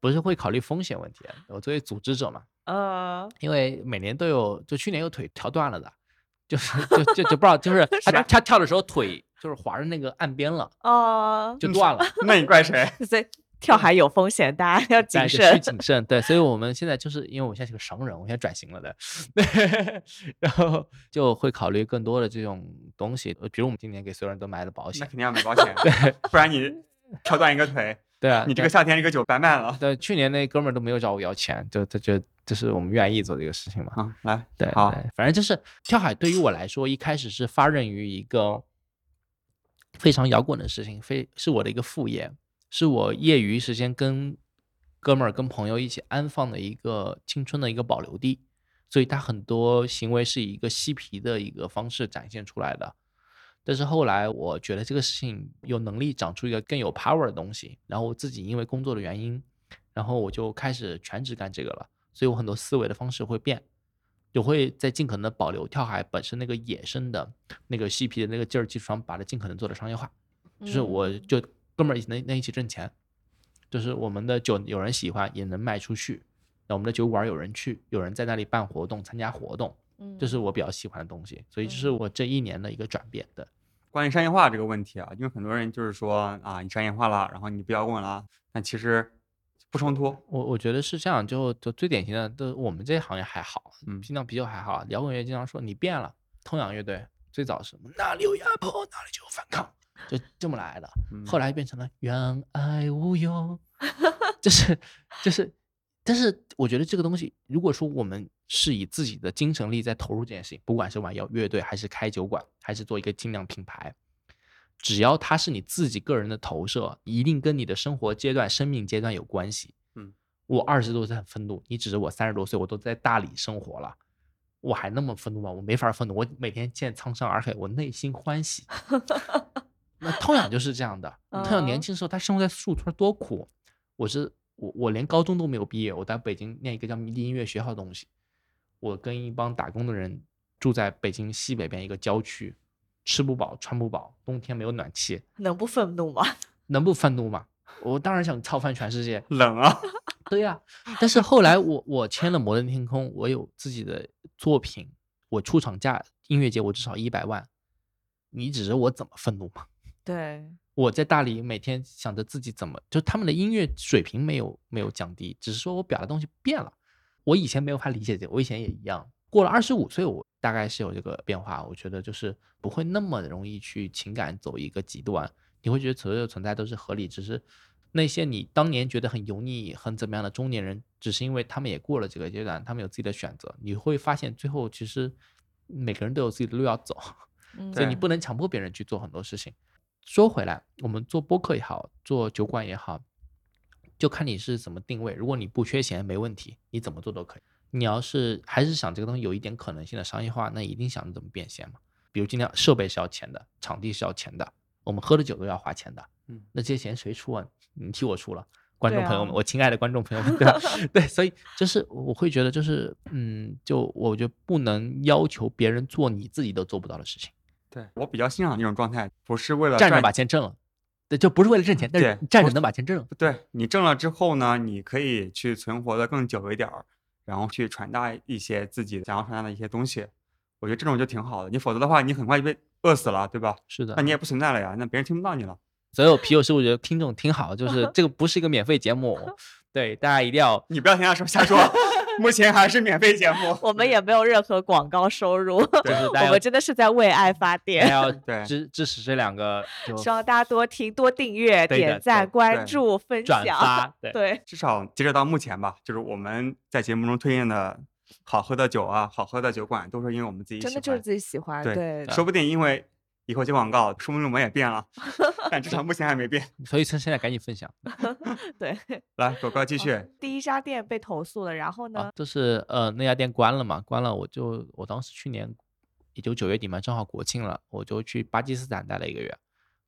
不是会考虑风险问题。我作为组织者嘛，呃，因为每年都有，就去年有腿跳断了的，就是就就就不知道，就是 <laughs> 他他跳的时候腿就是划着那个岸边了，哦，就断了。那你怪谁？所以跳海有风险，大家要谨慎，需慎。<laughs> 谨慎。对，所以我们现在就是因为我现在是个商人，我现在转型了的，<laughs> 然后就会考虑更多的这种东西，呃比如我们今年给所有人都买了保险那肯，定要买保险，对，<laughs> 不然你跳断一个腿，对啊，你这个夏天这个酒白卖了。对，去年那哥们儿都没有找我要钱，就他觉得就是我们愿意做这个事情嘛。啊，来，对，好对，反正就是跳海对于我来说，一开始是发轫于一个非常摇滚的事情，非是我的一个副业，是我业余时间跟哥们儿、跟朋友一起安放的一个青春的一个保留地，所以他很多行为是以一个嬉皮的一个方式展现出来的。但是后来我觉得这个事情有能力长出一个更有 power 的东西，然后我自己因为工作的原因，然后我就开始全职干这个了，所以我很多思维的方式会变，就会在尽可能地保留跳海本身那个野生的那个嬉皮的那个劲儿基础上，把它尽可能做的商业化。就是我嗯就哥们儿一起能能一起挣钱，就是我们的酒有人喜欢也能卖出去，那我们的酒馆有人去，有人在那里办活动参加活动，嗯这是我比较喜欢的东西，所以这是我这一年的一个转变的。关于商业化这个问题啊，因为很多人就是说啊，你商业化了，然后你不摇滚了，但其实不冲突。我我觉得是这样，就就最典型的，都我们这行业还好，嗯精酿啤酒还好，摇滚乐经常说你变了。痛仰乐队最早是哪里有压迫哪里就有反抗，就这么来的。嗯后来变成了愿爱无忧，<laughs> 就是就是，但是我觉得这个东西，如果说我们是以自己的精神力在投入这件事情，不管是玩摇乐队，还是开酒馆，还是做一个精酿品牌，只要它是你自己个人的投射，一定跟你的生活阶段、生命阶段有关系。嗯，我二十多岁很愤怒，你指着我三十多岁，我都在大理生活了。我还那么愤怒吗？我没法愤怒，我每天见苍山洱海，我内心欢喜。<laughs> 那痛仰就是这样的，痛仰年嗯轻的时候他生活在树村多苦，我是我我连高中都没有毕业，我在北京念一个叫迷笛音乐学校的东西，我跟一帮打工的人住在北京西北边一个郊区，吃不饱穿不饱，冬天没有暖气，能不愤怒吗？<laughs> 能不愤怒吗？我当然想操翻全世界，<laughs> 冷啊，对呀、但是后来我我签了摩登天空，我有自己的作品，我出厂价音乐节我至少一百万，你指着我怎么愤怒吗？对，我在大理每天想着自己怎么，就他们的音乐水平没有没有降低，只是说我表达东西变了。我以前没有法理解这个，我以前也一样。过了二十五岁，我大概是有这个变化。我觉得就是不会那么容易去情感走一个极端，你会觉得所有的存在都是合理，只是那些你当年觉得很油腻、很怎么样的中年人，只是因为他们也过了这个阶段，他们有自己的选择。你会发现最后其实每个人都有自己的路要走。嗯所以你不能强迫别人去做很多事情。说回来，我们做播客也好，做酒馆也好，就看你是怎么定位。如果你不缺钱，没问题，你怎么做都可以。你要是还是想这个东西有一点可能性的商业化，那一定想着怎么变现嘛。比如今天设备是要钱的，场地是要钱的，我们喝的酒都要花钱的。嗯，那这些钱谁出啊？你替我出了。观众朋友们，我亲爱的观众朋友们，<laughs> 对吧？对，所以就是我会觉得，就是嗯，就我觉得不能要求别人做你自己都做不到的事情，对我比较欣赏那种状态，不是为了站着赚把钱挣了，对，就不是为了挣钱，但是你站着能把钱挣了。对你挣了之后呢，你可以去存活的更久一点儿，然后去传达一些自己想要传达的一些东西。我觉得这种就挺好的，你否则的话，你很快就被饿死了，对吧？是的那，你也不存在了呀，那别人听不到你了。所有啤酒师，我觉得听众听好，就是这个不是一个免费节目，<laughs> 对大家一定要你不要听他说瞎说，<laughs> 目前还是免费节目。我们也没有任何广告收入，<laughs> 我们真的是在为爱发电。要 <laughs> 对支支持这两个，希望大家多听、多订阅、点赞、关注、分转享。发，对对，至少截止到目前吧，就是我们在节目中推荐的好喝的酒啊，好喝的酒馆，都是因为我们自己喜欢。真的就是自己喜欢。对对，说不定因为以后接广告，说不定我们也变了，<laughs> 但至少目前还没变。所以趁现在赶紧分享 <laughs> 对。<laughs> 来，狗哥继续。第一家店被投诉了，然后呢啊，？就是呃那家店关了嘛，关了我就我当时去年也就九月底嘛，正好国庆了，我就去巴基斯坦待了一个月，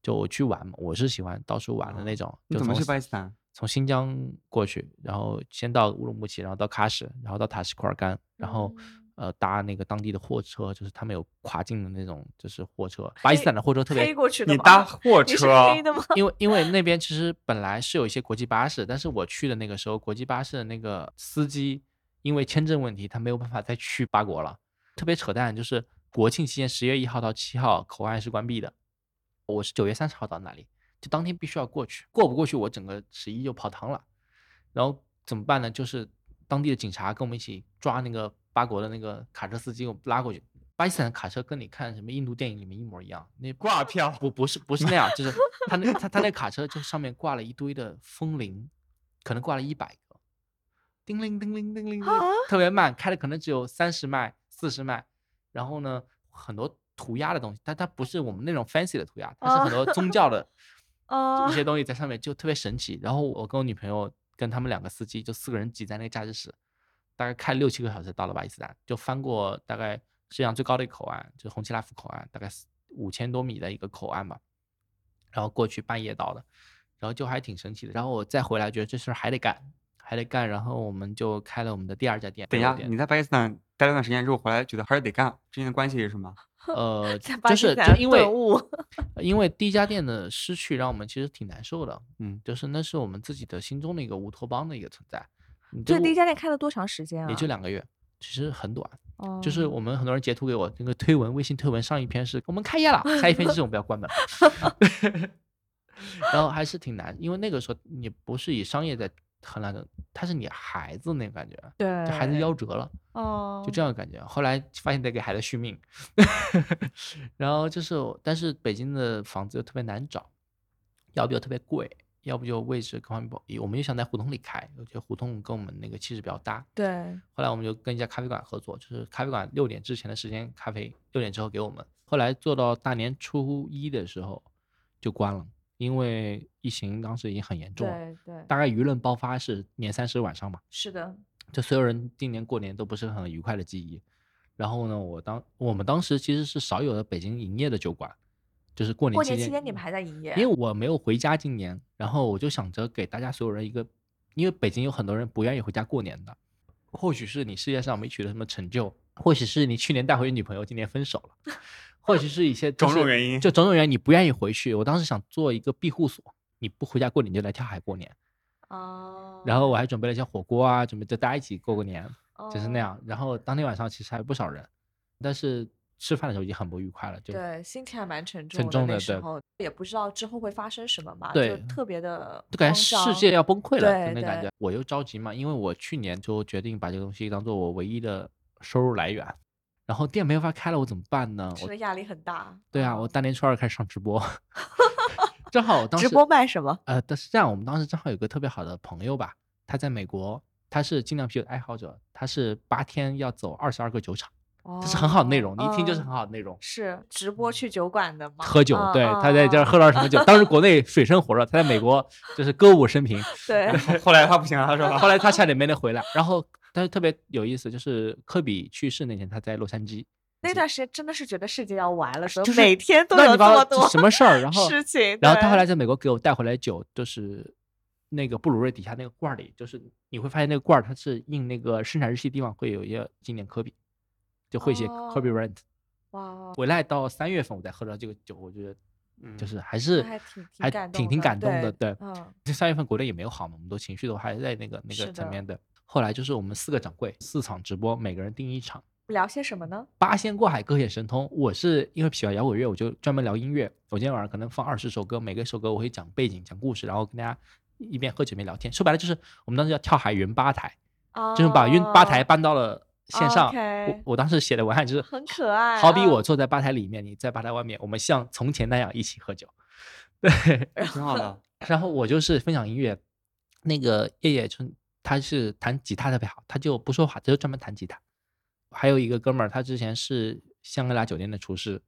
就我去玩嘛，我是喜欢到处玩的那种，你怎么去巴基斯坦？从新疆过去，然后先到乌鲁木齐，然后到喀什，然后到塔什库尔干，然后嗯呃搭那个当地的货车，就是他们有跨境的那种就是货车，巴基斯坦的货车特别黑过去的你搭货车黑的吗？因为因为那边其实本来是有一些国际巴士，但是我去的那个时候，国际巴士的那个司机因为签证问题，他没有办法再去巴国了。特别扯淡，就是国庆期间十月一号到七号口岸是关闭的，我是九月三十号到那里，就当天必须要过去，过不过去我整个十一就泡汤了。然后怎么办呢？就是当地的警察跟我们一起抓那个巴国的那个卡车司机给，我拉过去。巴基斯坦的卡车跟你看什么印度电影里面一模一样，那挂票不不是不是那样，就是他那他他那卡车就上面挂了一堆的风铃，可能挂了一百个，叮铃叮铃叮铃，特别慢，开的可能只有三十迈、四十迈，然后呢很多涂鸦的东西，但它不是我们那种 fancy 的涂鸦，它是很多宗教的啊一些东西在上面，就特别神奇。然后我跟我女朋友跟他们两个司机就四个人挤在那个驾驶室，大概开六七个小时到了巴基斯坦，就翻过大概世界上最高的一个口岸，就是红旗拉夫口岸，大概五千多米的一个口岸吧。然后过去半夜到的，然后就还挺神奇的。然后我再回来，觉得这事儿还得干，还得干。然后我们就开了我们的第二家店。等一下，你在巴基斯坦待了段时间之后回来，觉得还是得干，之间的关系是什么？<laughs> 呃，就是就因为因为第一家店的失去，让我们其实挺难受的。嗯，就是那是我们自己的心中的一个乌托邦的一个存在。你这就第一家店开了多长时间啊？也就两个月，其实很短。哦，就是我们很多人截图给我那个推文，微信推文上一篇是我们开业了，下一篇就 <laughs> 是我们要关门。<laughs> 然后还是挺难，因为那个时候你不是以商业在衡量的，他是你孩子那个感觉，对，就孩子夭折了，哦，就这样的感觉。后来发现得给孩子续命，<laughs> 然后就是，但是北京的房子又特别难找，要不就特别贵，要不就位置各方面不好。我们又想在胡同里开，我觉得胡同跟我们那个气质比较搭。对，后来我们就跟一家咖啡馆合作，就是咖啡馆六点之前的时间咖啡，六点之后给我们。后来做到大年初一的时候就关了，因为疫情当时已经很严重了，对对，大概舆论爆发是年三十晚上嘛，是的，就所有人今年过年都不是很愉快的记忆。然后呢，我当我们当时其实是少有的北京营业的酒馆，就是过年期间，期间你们还在营业？因为我没有回家今年，然后我就想着给大家所有人一个，因为北京有很多人不愿意回家过年的，或许是你事业上没取得什么成就，或许是你去年带回女朋友，今年分手了，或许是一些种就是种原因就种种原因你不愿意回去。我当时想做一个庇护所，你不回家过年就来跳海过年，哦，然后我还准备了一些火锅啊，准备就大家一起过个年，就是那哦。样。然后当天晚上其实还有不少人，但是吃饭的时候已经很不愉快了，就对，心情还蛮沉重沉重的那时候也不知道之后会发生什么嘛，对就特别的就感觉世界要崩溃了，那感觉。我又着急嘛，因为我去年就决定把这个东西当做我唯一的收入来源，然后店没法开了，我怎么办呢？我是的压力很大。对啊，嗯我大年初二开始上直播，<laughs> 正好我当时直播卖什么？呃，但是这样，我们当时正好有个特别好的朋友吧，他在美国，他是精酿啤酒的爱好者，他是八天要走二十二个酒厂，这是很好的内容，你一听就是很哦好的内容。是直播去酒馆的吗？喝酒，嗯对，嗯他在这儿嗯喝了什么酒？当时国内水深火热，他在美 <laughs> 国就是歌舞升平，对，后来他不行了，是吧？后来他差点没能回来，然后但是特别有意思，就是科比去世那天他在洛杉矶，那段时间真的是觉得世界要完了，说就是每天都有这么多什么事儿，然后事情，然后他后来在美国给我带回来酒，就是那个布鲁瑞底下那个罐儿里，就是你会发现那个罐儿它是印那个生产日期地方会有一个经典科比，就会写科比哦 Bryant。哇，回来到三月份我再喝到这个酒，我觉得嗯就是还是还挺挺感动挺感动的，对对。嗯这三月份国内也没有好嘛，我们都情绪都还在那个那个层面的。后来就是我们四个掌柜四场直播，每个人定一场。聊些什么呢？八仙过海，各显神通。我是因为喜欢摇滚乐，我就专门聊音乐。我今天晚上可能放二十首歌，每个首歌我会讲背景、讲故事，然后跟大家一边喝酒一边聊天。说白了就是我们当时叫跳海云吧台，就是把云吧台哦搬到了线上。我我当时写的文案就是很可爱好比啊我坐在吧台里面，你在吧台外面，我们像从前那样一起喝酒。<laughs> 对，挺好的。然后我就是分享音乐，那个叶叶春他是弹吉他特别好，他就不说话，他就专门弹吉他。还有一个哥们儿，他之前是香格里拉酒店的厨师，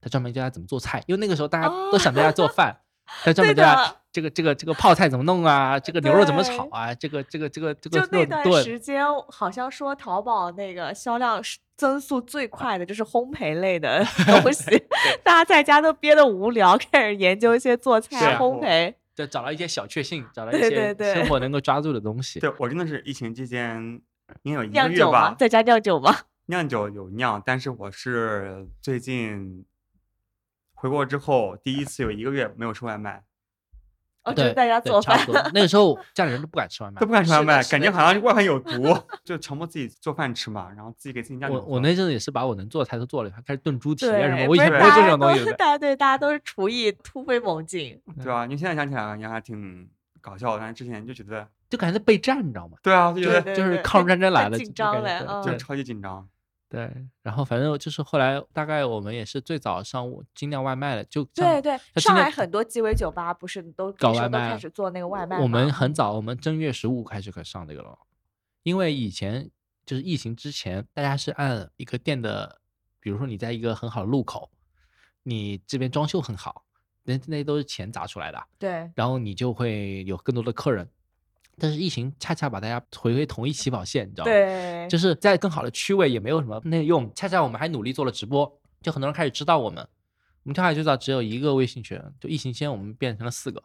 他专门教他怎么做菜，因为那个时候大家都想在家做饭，他专门对教他的这个这个这个泡菜怎么弄啊，这个牛肉怎么炒啊，这个这个这个这个就那段。时间，好像说淘宝那个销量是增速最快的就是烘焙类的 <laughs> 东西，<laughs> 大家在家都憋得无聊，<laughs> 开始研究一些做菜、啊烘焙。就找到一些小确幸，找到一些生活能够抓住的东西。对我真的是疫情期间应该有一个月酿酒吗吧？，在家酿酒吗？酿酒有酿，但是我是最近回国之后第一次有一个月没有吃外卖，哦，就是对，大家做饭。差不多。那个时候 <laughs> 家里人都不敢吃外卖都，不敢吃外卖，感觉好像外卖有 <laughs> 毒，就强迫自己做饭吃嘛，然后自己给自己酿酒喝。我我那阵子也是把我能做的菜都做了，还开始炖猪蹄啊，什么，我以前不会做这种东西的。大家对大家都是厨艺突飞猛进。对啊，因为现在想起来感觉还挺搞笑的，但是之前就觉得，就感觉在备战，你知道吗？对啊，就觉得就是抗日战争来了，紧张了就超级紧张。对。然后反正就是后来大概我们也是最早上午精酿外卖了，就对对，上海很多鸡尾酒吧不是都搞外卖开始做那个外卖吗。我们很嗯早，我们正月十五开始可上这个了，因为以前就是疫情之前，大家是按一个店的，比如说你在一个很好的路口，你这边装修很好，那那都是钱砸出来的，对然后你就会有更多的客人。但是疫情恰恰把大家回归同一起跑线，你知道吗？对，就是在更好的区位也没有什么内用，恰恰我们还努力做了直播，就很多人开始知道我们。我们跳海最早只有一个微信群，就疫情期间我们变成了四个。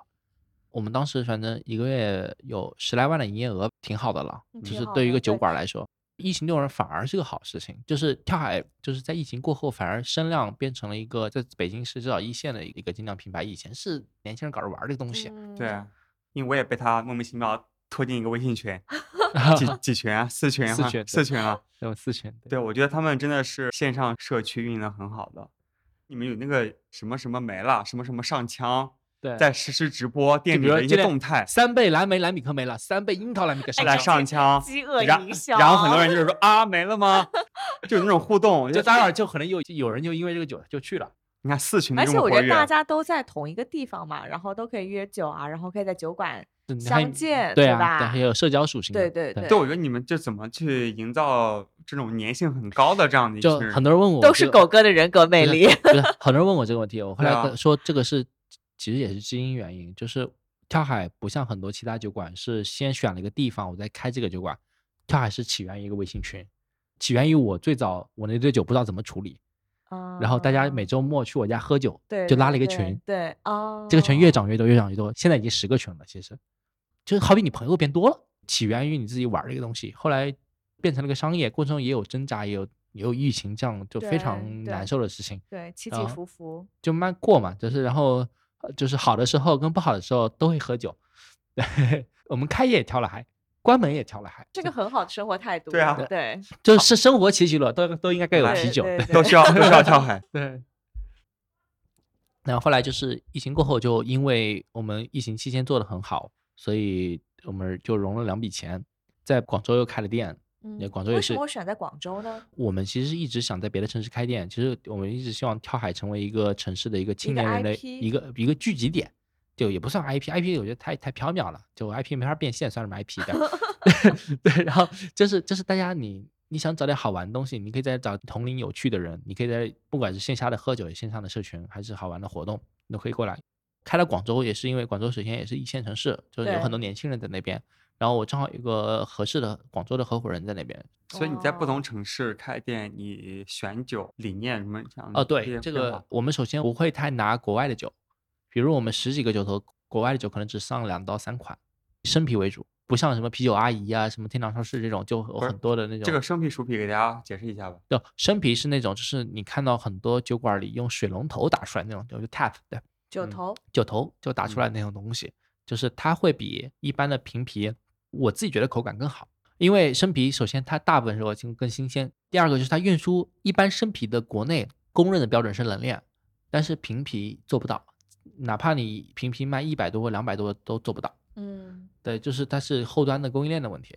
我们当时反正一个月有十来万的营业额，挺好的了嗯。就是对于一个酒馆来说，疫情对我而言反而是个好事情。就是跳海，就是在疫情过后，反而声量变成了一个在北京市至少一线的一个精酿品牌。以前是年轻人搞着玩儿的东西，对啊，因为我也被他莫名其妙拖进一个微信群，<laughs> 几几群啊，四群啊，四群四群了。有四群。对，我觉得他们真的是线上社区运营的很好的。你们有那个什么什么没了，什么什么上枪，对，在实时直播店里的一些动态，三倍蓝莓蓝米克没了，三倍樱桃蓝米克上来上枪，饥饿然营销，然后很多人就是说啊没了吗？就有那种互动，就当然就可能有有人就因为这个酒就去了。你看四群而且我觉得大家都在同一个地方嘛，然后都可以约酒啊，然后可以在酒馆相见，对啊，吧？对，还有社交属性的。对对对对，我觉得你们就怎么去营造这种粘性很高的这样的一就群人很多人问我，都是狗哥的人格魅力。不是 <laughs> 很多人问我这个问题，我后来说这个是其实也是基因原因，就是跳海不像很多其他酒馆是先选了一个地方，我再开这个酒馆，跳海是起源于一个微信群，起源于我最早我那堆酒不知道怎么处理，然后大家每周末去我家喝酒，就拉了一个对群，对哦，这个群越长越多，越长越多，现在已经十个群了。其实，就是好比你朋友变多了，起源于你自己玩儿这个东西，后来变成了个商业，过程中也有挣扎，也有也有疫情这样就非常难受的事情，对起起啊伏伏，就慢慢过嘛。就是然后呃就是好的时候跟不好的时候都会喝酒。对，<laughs> 我们开业也跳了海，关门也跳了海，这个 <laughs> 很好的生活态度。对啊对，就是生活起起落都都应该该有啤酒。都需要都需要跳海。对。然后后来就是疫情过后，就因为我们疫情期间做的很好，所以我们就融了两笔钱，在广州又开了店。嗯也广州也是为什么会选在广州呢？我们其实一直想在别的城市开店，其实我们一直希望跳海成为一个城市的一个青年人的一个一个聚集点，就也不算 IP，IP 我觉得太太缥缈了，就 IP 没法变现，算什么 IP 的？<laughs> <laughs> 对，然后就是就是大家你你想找点好玩的东西，你可以在找同龄有趣的人，你可以在不管是线下的喝酒、线上的社群，还是好玩的活动，你都可以过来。开了广州也是因为广州首先也是一线城市，就是有很多年轻人在那边。然后我正好有一个合适的广州的合伙人在那边。所以你在不哦同城市开店，你选酒理念什么像哦，对，这个我们首先不会太拿国外的酒，比如我们十几个酒头，国外的酒可能只上两到三款，生啤为主，不像什么啤酒阿姨啊、什么天堂超市这种，就有很多的那种。这个生啤熟啤给大家解释一下吧。就生啤是那种，就是你看到很多酒馆里用水龙头打出来那种，就就 tap 对，嗯九头，酒头就打出来那种东西，就是它会比一般的平啤，我自己觉得口感更好。因为生啤首先它大部分时候就更新鲜，第二个就是它运输一般生啤的国内公认的标准是冷链，但是平皮做不到，哪怕你平皮卖一百多或两百多都做不到。嗯对，就是它是后端的供应链的问题。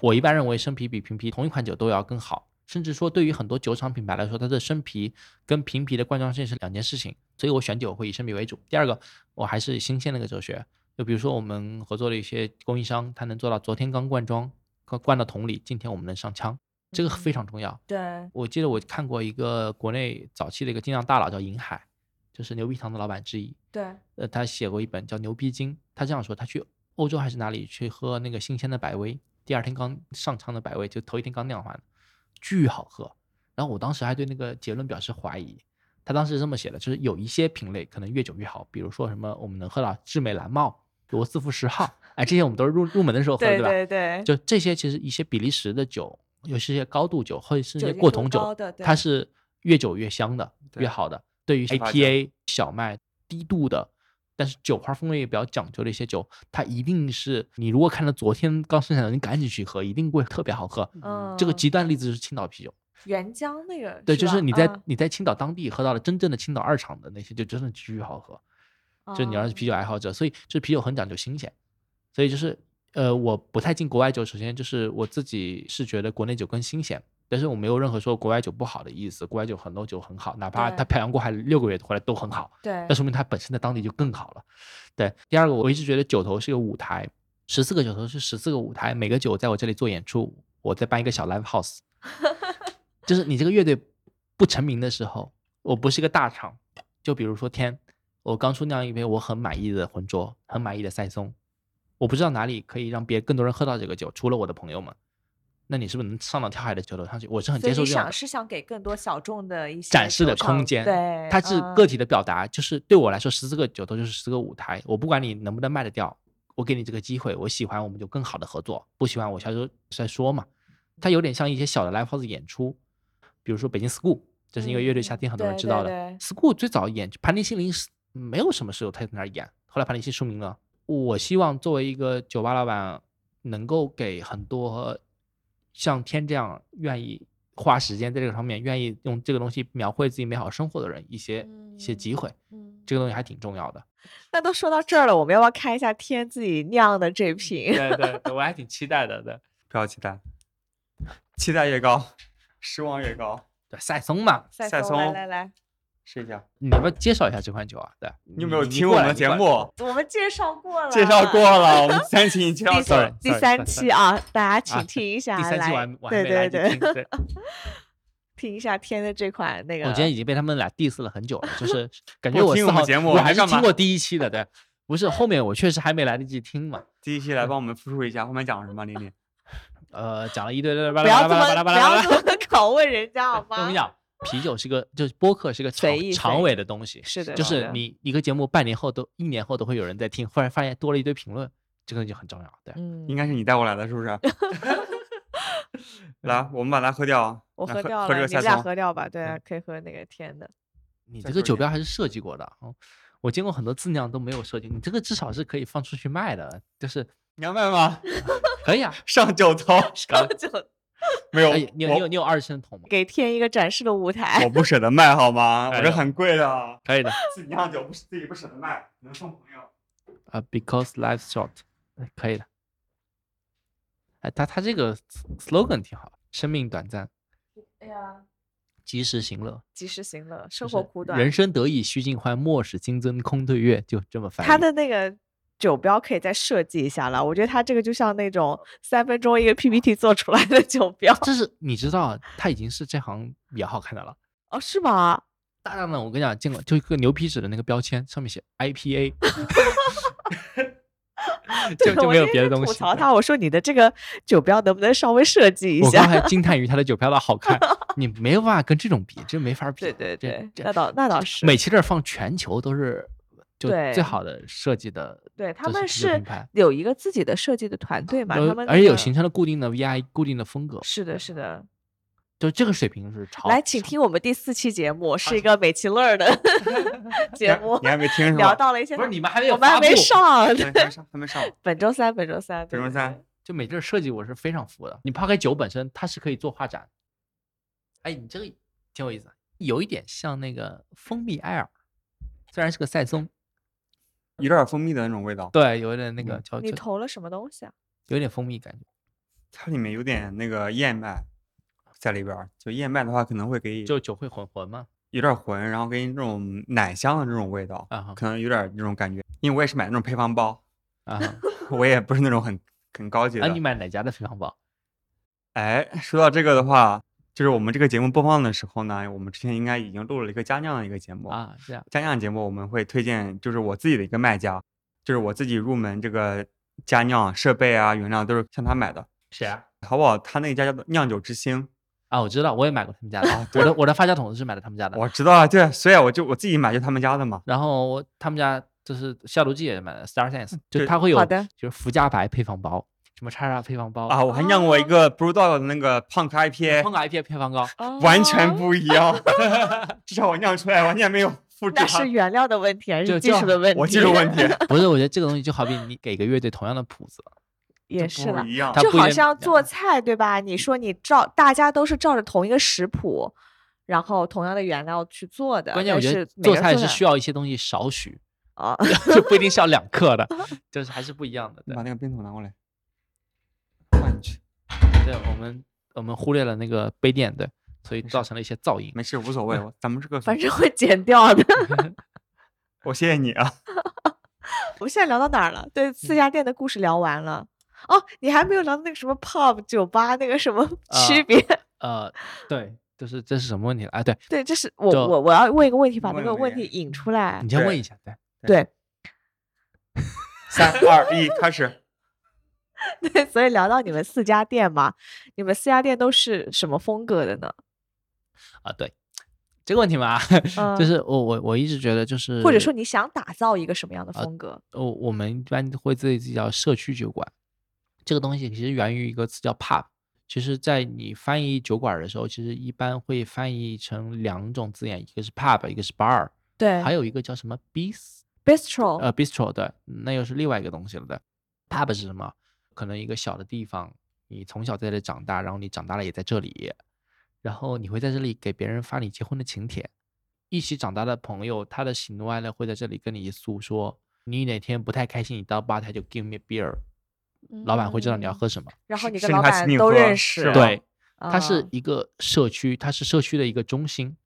我一般认为生啤比平啤同一款酒都要更好，甚至说对于很多酒厂品牌来说，它的生啤跟平啤的灌装性是两件事情，所以我选酒会以生啤为主。第二个，我还是新鲜那个哲学，就比如说我们合作的一些供应商，他能做到昨天刚灌装，刚灌到桶里，今天我们能上枪，这个非常重要。对，我记得我看过一个国内早期的一个精酿大佬叫银海，就是牛逼糖的老板之一。对，呃，他写过一本叫《牛逼经》，他这样说：他去欧洲还是哪里去喝那个新鲜的百威，第二天刚上枪的百威，就头一天刚酿完，巨好喝。然后我当时还对那个结论表示怀疑。他当时是这么写的，就是有一些品类可能越久越好，比如说什么我们能喝到智美蓝帽、罗斯福十号，哎，这些我们都是入入门的时候喝的，对吧？对对，就这些，其实一些比利时的酒，尤其是一些高度酒或者是一些过桶酒它是越久越香的，越好的。对于 APA 小麦低度的，但是酒花风味也比较讲究的一些酒，它一定是你如果看到昨天刚生产的，你赶紧去喝，一定会特别好喝。嗯，这个极端例子是青岛啤酒，原浆那个，对，就是你在？嗯。你在青岛当地喝到了真正的青岛二厂的那些，就真的巨好喝。就你要是啤酒爱好者，所以就是啤酒很讲究新鲜，所以就是呃，我不太进国外酒，首先就是我自己是觉得国内酒更新鲜，但是我没有任何说国外酒不好的意思，国外酒很多酒很好，哪怕对。它漂洋过海六个月回来都很好，对。那，说明它本身在当地就更好了。对，第二个我一直觉得酒头是个舞台，十四个酒头是十四个舞台，每个酒在我这里做演出，我再办一个小 live house，<laughs> 就是你这个乐队不成名的时候，我不是一个大厂，就比如说天，我刚出那样一杯我很满意的浑浊，很满意的赛松，我不知道哪里可以让别更多人喝到这个酒，除了我的朋友们。那你是不是能上到跳海的酒楼上去？我是很接受这样的想是想给更多小众的一些展示的空间，对，它是嗯个体的表达，就是对我来说，十四个酒头就是十个舞台，我不管你能不能卖得掉，我给你这个机会，我喜欢我们就更好的合作，不喜欢我下周再说嘛。它有点像一些小的 live house 演出，比如说北京 school，这是因为乐队夏天很多人嗯知道的。对对对 school 最早演盘尼西林是没有什么时候他在那儿演，后来盘尼西出名了。我希望作为一个酒吧老板，能够给很多像天这样愿意花时间在这个上面，愿意用这个东西描绘自己美好生活的人一些、一些机会，嗯，这个东西还挺重要的。<laughs> 那都说到这儿了，我们要不要看一下天自己酿的这瓶？对对对，我还挺期待的。对不要期待，期待越高，失望越高。对，赛松嘛，赛松，来来来，试一下，你要不要介绍一下这款酒啊？对，你有没有你听我们的节？目？我们介绍过了，介绍过了，我们三期已经介绍第过了。第三期啊，大家请啊听一下，第三期完我还我还对没来对。对，<laughs> 听一下天的这款那个，我今天已经被他们俩 diss 了很久了，就是 <laughs> 感觉我听我们节目我还是听过第一期的，对，不是后面我确实还没来得及听嘛。第一期来帮我们复述一下后面讲了什么，玲玲。呃，讲了一堆不要这么不要。这么 <laughs> 拷问人家好吗？我跟你讲，啤酒是个就是播客是个长尾的东西，是的就是你一个节目半年后都一年后都会有人在听，忽然发现多了一堆评论，这个就很重要。对，嗯，应该是你带过来的，是不是？<laughs> 来，我们把它喝掉。来我喝掉了，你们俩松。喝掉吧。对可以喝那个天的。你这个酒标还是设计过的哦。我见过很多自酿都没有设计，你这个至少是可以放出去卖的，就是你要卖吗？<laughs> 可以啊。<laughs> 上酒头搞就 <laughs> 没有？哎，你有你有你有二十升桶吗？给天一个展示的舞台我。不舍得卖好吗？<laughs> 我这很贵的，可以的自己酿酒不自己不舍得卖，能送朋友。啊，because life short，哎可以的。哎，他他这个 slogan 挺好，生命短暂，哎呀，及时行乐，及时行乐，生活苦短。人生得意须尽欢，莫使金樽空对月，就这么翻译。他的那个酒标可以再设计一下了，我觉得他这个就像那种三分钟一个 PPT 做出来的酒标。这是你知道，他已经是这行比较好看的了。哦，是吗？<laughs> 大量的我跟你讲，见过就一个牛皮纸的那个标签，上面写 <laughs> IPA，<laughs> 就就没有别的东西。我吐槽他，我说你的这个酒标能不能稍微设计一下我刚下？才惊叹于他的酒标的好看，你没有办法跟这种比，这没法比。对对对，那倒那倒是。美其这放全球都是就对最好的设计的，对他们是有一个自己的设计的团队嘛，他们那个而且有形成了固定的 VI 固定的风格，是的，是的。就这个水平是超。来，请听我们第四期节目，是一个美其乐儿的 <laughs> 节目你，还没听是吧？聊到了一些不是你们还没有我们还没上，还没还没上，还没上。<laughs> 本周三，本周三，对对本周三就美这设计我是非常服的。你抛开酒本身，它是可以做画展。哎，你这个挺有意思，有一点像那个蜂蜜艾尔，虽然是个赛松，有点蜂蜜的那种味道，对，有一点那个嗯你投了什么东西啊？有点蜂蜜感觉，它里面有点那个燕麦在里边儿。就燕麦的话，可能会给就酒会混混嘛。有点浑，然后给你这种奶香的这种味道，可能有点那种感觉。因为我也是买那种配方包，啊哈，<laughs> 我也不是那种很很高级的。啊，你买哪家的配方包？哎，说到这个的话，就是我们这个节目播放的时候呢，我们之前应该已经录了一个家酿的一个节目。啊，这样家酿节目我们会推荐，就是我自己的一个卖家，就是我自己入门这个家酿设备啊、原料都是向他买的。谁啊？淘宝他那家叫做酿酒之星，啊，我知道，我也买过他们家的。啊我的我的发酵桶是买的他们家的，我知道啊，对，所以我就我自己买就他们家的嘛。然后我他们家就是消毒剂也买的 Star Sense，就对它会有就是福加白配方包，什么叉叉配方包啊，我还酿过一个 Brewdog 的那个 Punk 碰 IPA，个 IPA 配方膏，完全哦不一样，<laughs> 至少我酿出来完全没有复制那是原料的问题还就是就技术的问题？我技术问题 <laughs> 不是，我觉得这个东西就好比你给个乐队同样的谱子，<laughs> 也是了。不一样它。就好不一定像做菜对吧？你说你照大家都是照着同一个食谱，然后同样的原料去做的，关键我觉得做菜是需要一些东西少许，啊，就不一定是要两克的，就是还是不一样的。对把那个冰桶拿过来，对，我们我们忽略了那个杯垫，对，所以造成了一些噪音。没事，无所谓。我 <laughs> 咱们这个，反正会剪掉的。<laughs> 我谢谢你啊。<laughs> 我们现在聊到哪儿了？对，四家店的故事聊完了。哦，你还没有聊到那个什么 pub 酒吧那个什么区啊别？呃，对，就是这是什么问题了？哎，对对，这是我我我要问一个问题，把那个问问题引出来你。先问一下，对，对三二一，开始。<laughs> 对，所以聊到你们四家店嘛，你们四家店都是什么风格的呢？啊，对，这个问题嘛，<laughs> 嗯就是我我我一直觉得就是，或者说你想打造一个什么样的啊风格？我我们一般会自己叫社区酒馆，这个东西其实源于一个词叫 pub。其实，在你翻译酒馆的时候，其实一般会翻译成两种字眼，一个是 pub，一个是 bar，对还有一个叫什么 bis，，bistro，呃 bistro，对，那又是另外一个东西了对。pub 是什么？可能一个小的地方，你从小在这里长大，然后你长大了也在这里，然后你会在这里给别人发你结婚的请帖。一起长大的朋友，他的喜怒哀乐会在这里跟你诉说。你哪天不太开心，你到吧台就 give me beer，老板会知道你要嗯喝什么。然后你跟老板都认识，对，它是啊一个社区，它是社区的一个中心，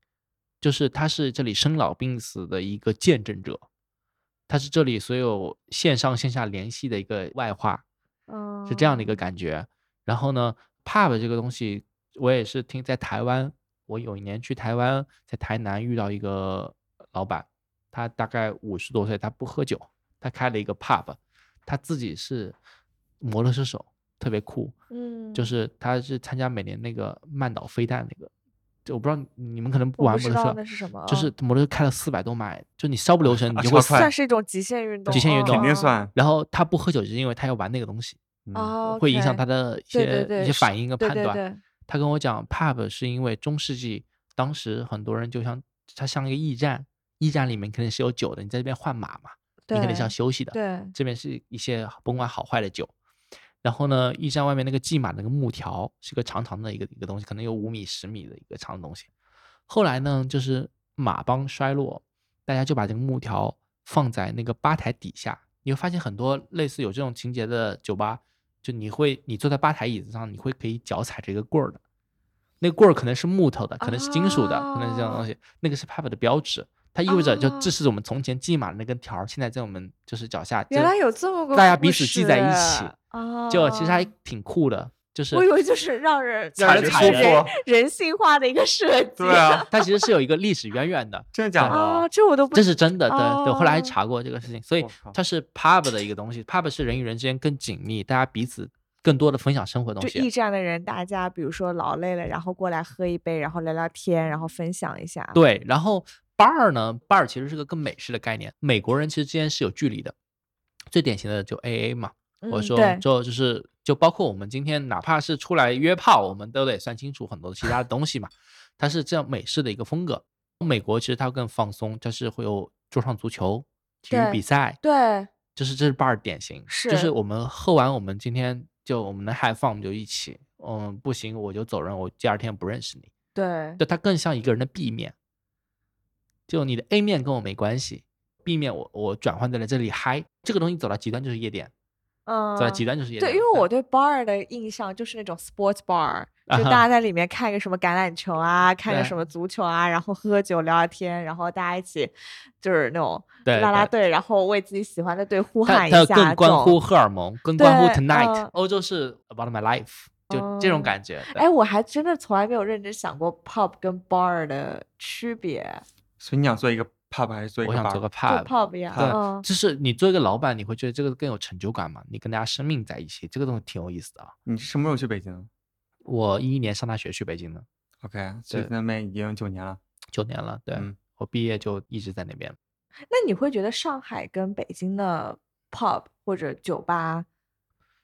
就是它是这里生老病死的一个见证者，它是这里所有线上线下联系的一个外化，是这样的一个哦感觉。然后呢，pub 这个东西，我也是听在台湾，我有一年去台湾，在台南遇到一个老板，他大概五十多岁，他不喝酒，他开了一个 pub，他自己是摩托车手，特别酷。嗯，就是他是参加每年那个曼岛飞弹那个，就我不知道你们可能不我不知道玩摩托车，那是什么，就是哦摩托车开了四百多迈，就你稍不留神你啊就会算是一种极限运动，极限运动肯定哦算。然后他不喝酒，就是因为他要玩那个东西，会影响他的一些一些反应跟判断。对对他跟我讲，pub 是因为中世纪当时很多人就像它像一个驿站，驿站里面肯定是有酒的，你在这边换马嘛，你肯定是要休息的。对，这边是一些甭管好坏的酒。然后呢，驿站外面那个系马那个木条是个长长的一个一个东西，可能有五米、十米的一个长的东西。后来呢，就是马帮衰落，大家就把这个木条放在那个吧台底下。你会发现很多类似有这种情节的酒吧，就你会你坐在吧台椅子上，你会可以脚踩着一个棍儿的，那个棍儿可能是木头的，可能是金属的，可能是这种东西，那个是 pub 的标志。它意味着就哦这是我们从前系马的那根条儿，现在在我们就是脚下。原来有这么个故大家彼此系在一起事啊，就其实还挺酷的。就是我以为就是让人让人就是踩人性化的一个设 <laughs> 计。对啊，<laughs> 它其实是有一个历史渊源的，<laughs> 真的假啊，的？这我都不这是真的。对对，后来还哦查过这个事情，所以它是 pub 的一个东西，pub 是人与人之间更紧密，大家彼此更多的分享生活的东西。驿站的人，大家比如说劳累了，然后过来喝一杯，然后聊聊天，然后分享一下。对，然后 bar 呢，bar 其实是个更美式的概念，美国人其实之间是有距离的，最典型的就 AA 嘛，或者说就就是就包括我们今天哪怕是出来约炮，我们都得算清楚很多其他的东西嘛，它是这样美式的一个风格。美国其实它更放松，它是会有桌上足球、体育比赛，对，就是这是 bar 典型，就是是我们喝完，我们今天就我们能 have fun 我们就一起，嗯，不行我就走人，我第二天不认识你。对，对，它更像一个人的 B 面，就你的 A 面跟我没关系，B 面我我转换在了这里嗨，这个东西走到极端就是夜店，嗯，走到极端就是夜店。对，因为我对 bar 的印象就是那种 sports bar，<laughs> 就大家在里面看个什么橄榄球啊，看个什么足球啊，然后喝喝酒聊聊天，然后大家一起就是那种拉拉队，然后为自己喜欢的队呼喊一下，更关乎荷尔蒙，更关乎 tonight。嗯欧洲是 about my life，就这种哦感觉。对哎，我还真的从来没有认真想过 pub 跟 bar 的区别，所以你想做一个 pub 还是做一个我想做个 pub。pub 呀，对，嗯，就是你做一个老板，你会觉得这个更有成就感嘛？你跟大家生命在一起，这个东西挺有意思的啊。你什么时候去北京我一一年上大学去北京的，？OK，所以在那边已经九年了。九年了。对、嗯我毕业就一直在那边。那你会觉得上海跟北京的 pub 或者酒吧，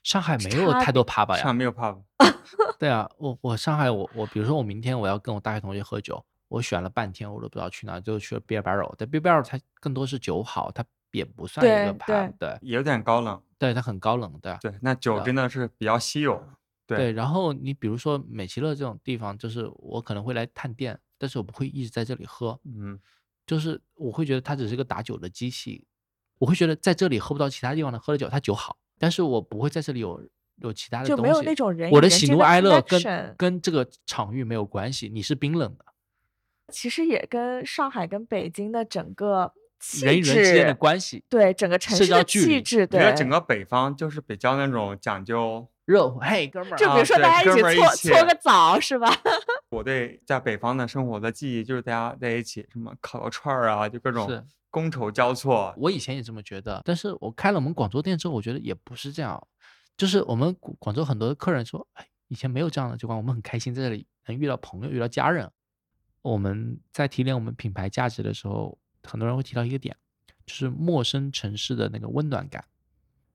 上海没有太多 pub 呀，上海没有 pub，<laughs> 对啊，我我上海我我比如说我明天我要跟我大学同学喝酒，我选了半天我都不知道去哪，就去了 Beer Barrel。但 Beer Barrel 它更多是酒好，它也不算一个对 pub，对也有点高冷。对，它很高冷，对啊对，那酒真的是比较稀有。对对。然后你比如说美其乐这种地方，就是我可能会来探店，但是我不会一直在这里喝，嗯，就是我会觉得它只是个打酒的机器，我会觉得在这里喝不到其他地方的喝的酒，它酒好，但是我不会在这里有有其他的东西，就没有那种人我的喜怒哀乐跟跟这个场域没有关系，你是冰冷的，其实也跟上海跟北京的整个气人与人之间的质关系，对整个城社市的距离气质，我觉对得整个北方就是比较那种讲究。热乎，嘿，哥们儿，就比如说对大家一起哥们儿一起搓搓个澡是吧？<laughs> 我对在北方的生活的记忆就是大家在一起什么烤个串儿啊，就各种是觥筹交错。我以前也这么觉得，但是我开了我们广州店之后，我觉得也不是这样，就是我们广广州很多的客人说，哎，以前没有这样的酒馆，我们很开心在这里能遇到朋友，遇到家人。我们在提炼我们品牌价值的时候，很多人会提到一个点，就是陌生城市的那个温暖感。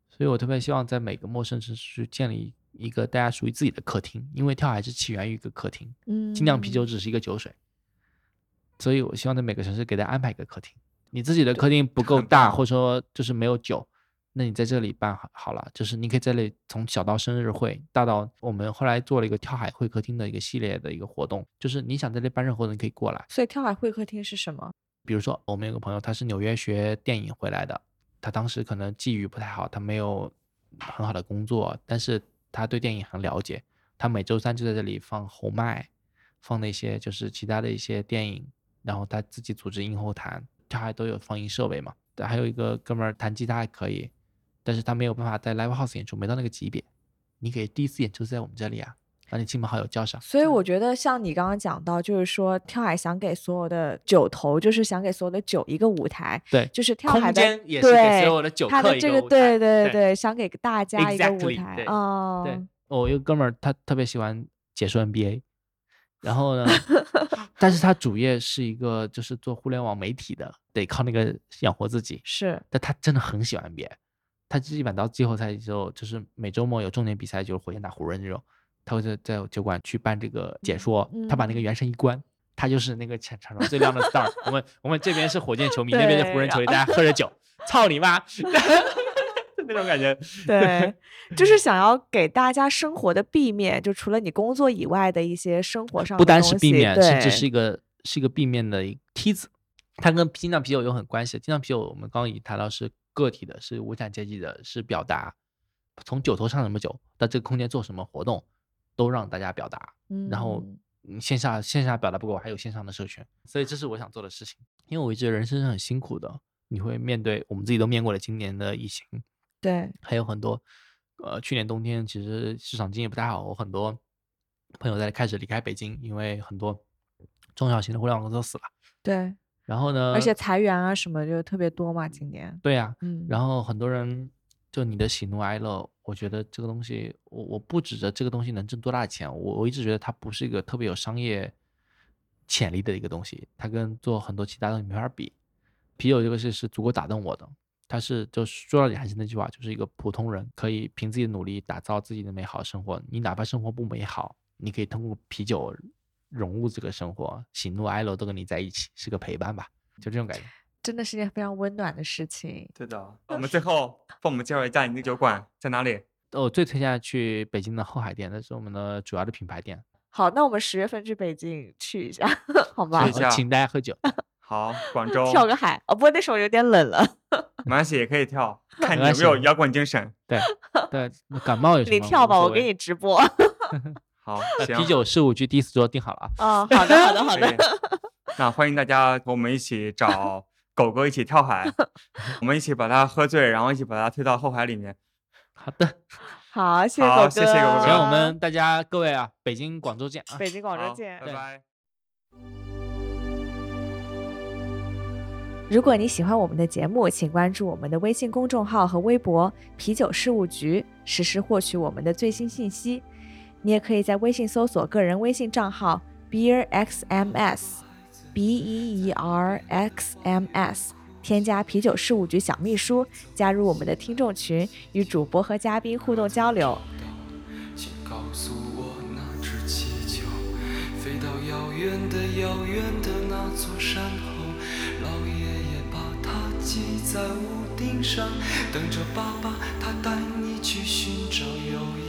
所以我特别希望在每个陌生城市去建立一个大家属于自己的客厅，因为跳海是起源于一个客厅，嗯精酿啤酒只是一个酒水，所以我希望在每个城市给大家安排一个客厅。你自己的客厅不 <laughs> 够大，或者说就是没有酒，那你在这里办好好了，就是你可以在这里从小到生日会，大到我们后来做了一个跳海会客厅的一个系列的一个活动，就是你想在这里办任何活动，你可以过来。所以跳海会客厅是什么？比如说，我们有个朋友，他是纽约学电影回来的，他当时可能际遇不太好，他没有很好的工作，但是他对电影很了解，他每周三就在这里放红麦，放那些就是其他的一些电影，然后他自己组织映后谈，他还都有放映设备嘛。对，还有一个哥们儿弹吉他还可以，但是他没有办法在 live house 演出，没到那个级别。你可以第一次演出在我们这里啊，把你亲朋好友叫上。所以我觉得像你刚刚讲到，就是说跳海想给所有的酒头，就是想给所有的酒一个舞台，对，就是跳海的间也是给对所有的酒客他的这个一个舞台对对对对，想给大家一个舞台对哦，对，我一个哥们儿，他特别喜欢解说 NBA，然后呢，<laughs> 但是他主业是一个就是做互联网媒体的，得靠那个养活自己。是但他真的很喜欢 NBA，他基本到季后赛之后，就是每周末有重点比赛，就是火箭打湖人这种，他会在在酒馆去办这个解说，他把那个嗯原声一关。他就是那个场场上最亮的 star，我们我们这边是火箭球迷，那边是湖人球迷，大家喝着酒，<laughs> 操你妈，<laughs> 那种感觉。对，就是想要给大家生活的避面，就除了你工作以外的一些生活上不单是避免，甚至是一个是一个避免的一梯子。它跟精酿啤酒有很关系。精酿啤酒我们刚刚已谈到是个体的，是无产阶级的，是表达。从酒头上什么酒到这个空间做什么活动，都让大家表达。嗯然后线下线下表达不够，还有线上的社群，所以这是我想做的事情。因为我一直觉得人生是很辛苦的，你会面对我们自己都面过了今年的疫情，对还有很多呃，去年冬天其实市场经济不太好，我很多朋友在开始离开北京，因为很多中小型的互联网公司都死了。对，然后呢，而且裁员啊什么就特别多嘛，今年。对呀、嗯，然后很多人就你的喜怒哀乐，我觉得这个东西，我我不指着这个东西能挣多大钱，我我一直觉得它不是一个特别有商业潜力的一个东西，它跟做很多其他东西没法比。啤酒这个事是足够打动我的，它是就说到底还是那句话，就是一个普通人可以凭自己的努力打造自己的美好生活。你哪怕生活不美好，你可以通过啤酒融入这个生活，喜怒哀乐都跟你在一起，是个陪伴吧，就这种感觉。真的是件非常温暖的事情。对的。我们最后帮我们介绍一下你的酒馆在哪里？我最推荐去北京的后海店，那是我们的主要的品牌店。好，那我们十月份去北京去一下，<laughs> 好吧去一？下呃请大家喝酒。<laughs> 好，广州。<laughs> 跳个海哦，不过那时候有点冷了。没关系，也可以跳，看你有没有摇滚精神。对对，感冒有什么？你跳吧，我给。你直播。好，啤酒事务局第四桌定好了啊。哦，好的，好的，<laughs> 好的。那欢迎大家和我们一起找 <laughs> 狗狗一起跳海，我们一起把它喝醉，然后一起把它推到后海里面。好的，<laughs> 好，谢谢好狗哥。谢谢狗哥行，我们大家各位啊，北京、广州见啊。北京、广州见拜。拜。如果你喜欢我们的节目，请关注我们的微信公众号和微博“啤酒事务局”，实时获取我们的最新信息。你也可以在微信搜索个人微信账号 beerxms，b e e r x m s，添加啤酒事务局小秘书，加入我们的听众群，与主播和嘉宾互动交流。请告诉我那只气球飞到遥远的遥远的那座山后，老爷爷把它系在屋顶上，等着爸爸他带你去寻找。有一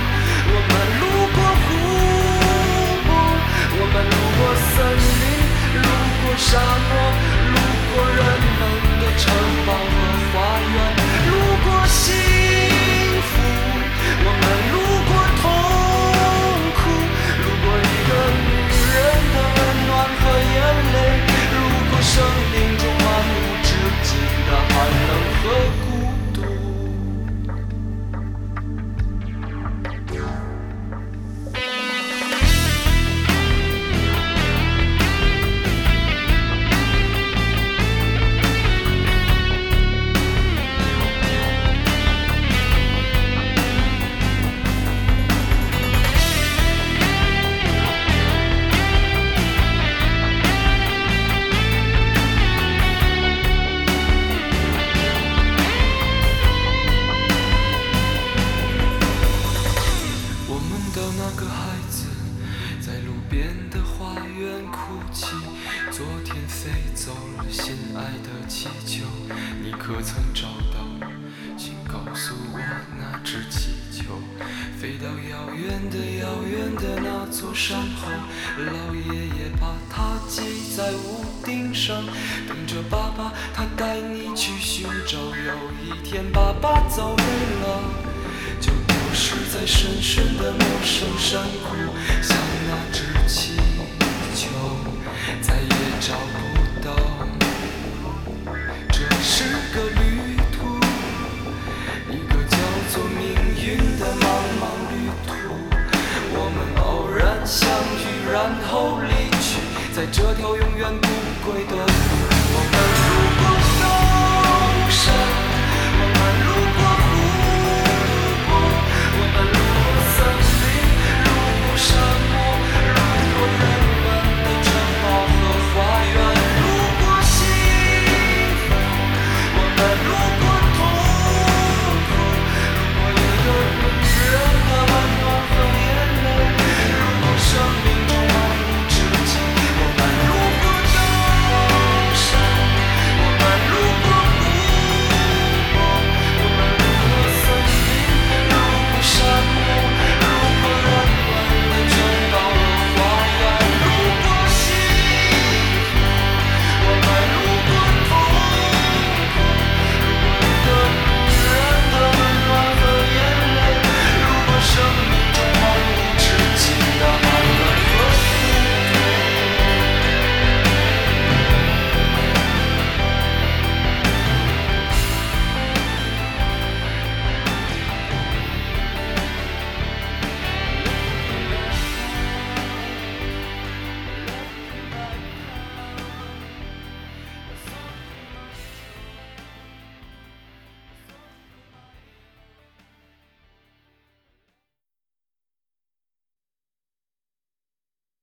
我们路过湖泊我们路过森林路过沙漠路过人们的城堡和花园路过幸福我们遥远的那座山后，老爷爷把它系在屋顶上，等着爸爸他带你去寻找。有一天爸爸走累了。就丢失在深深的陌生山谷，像那只气，然后离去在这条永远不归的路。我们路过高山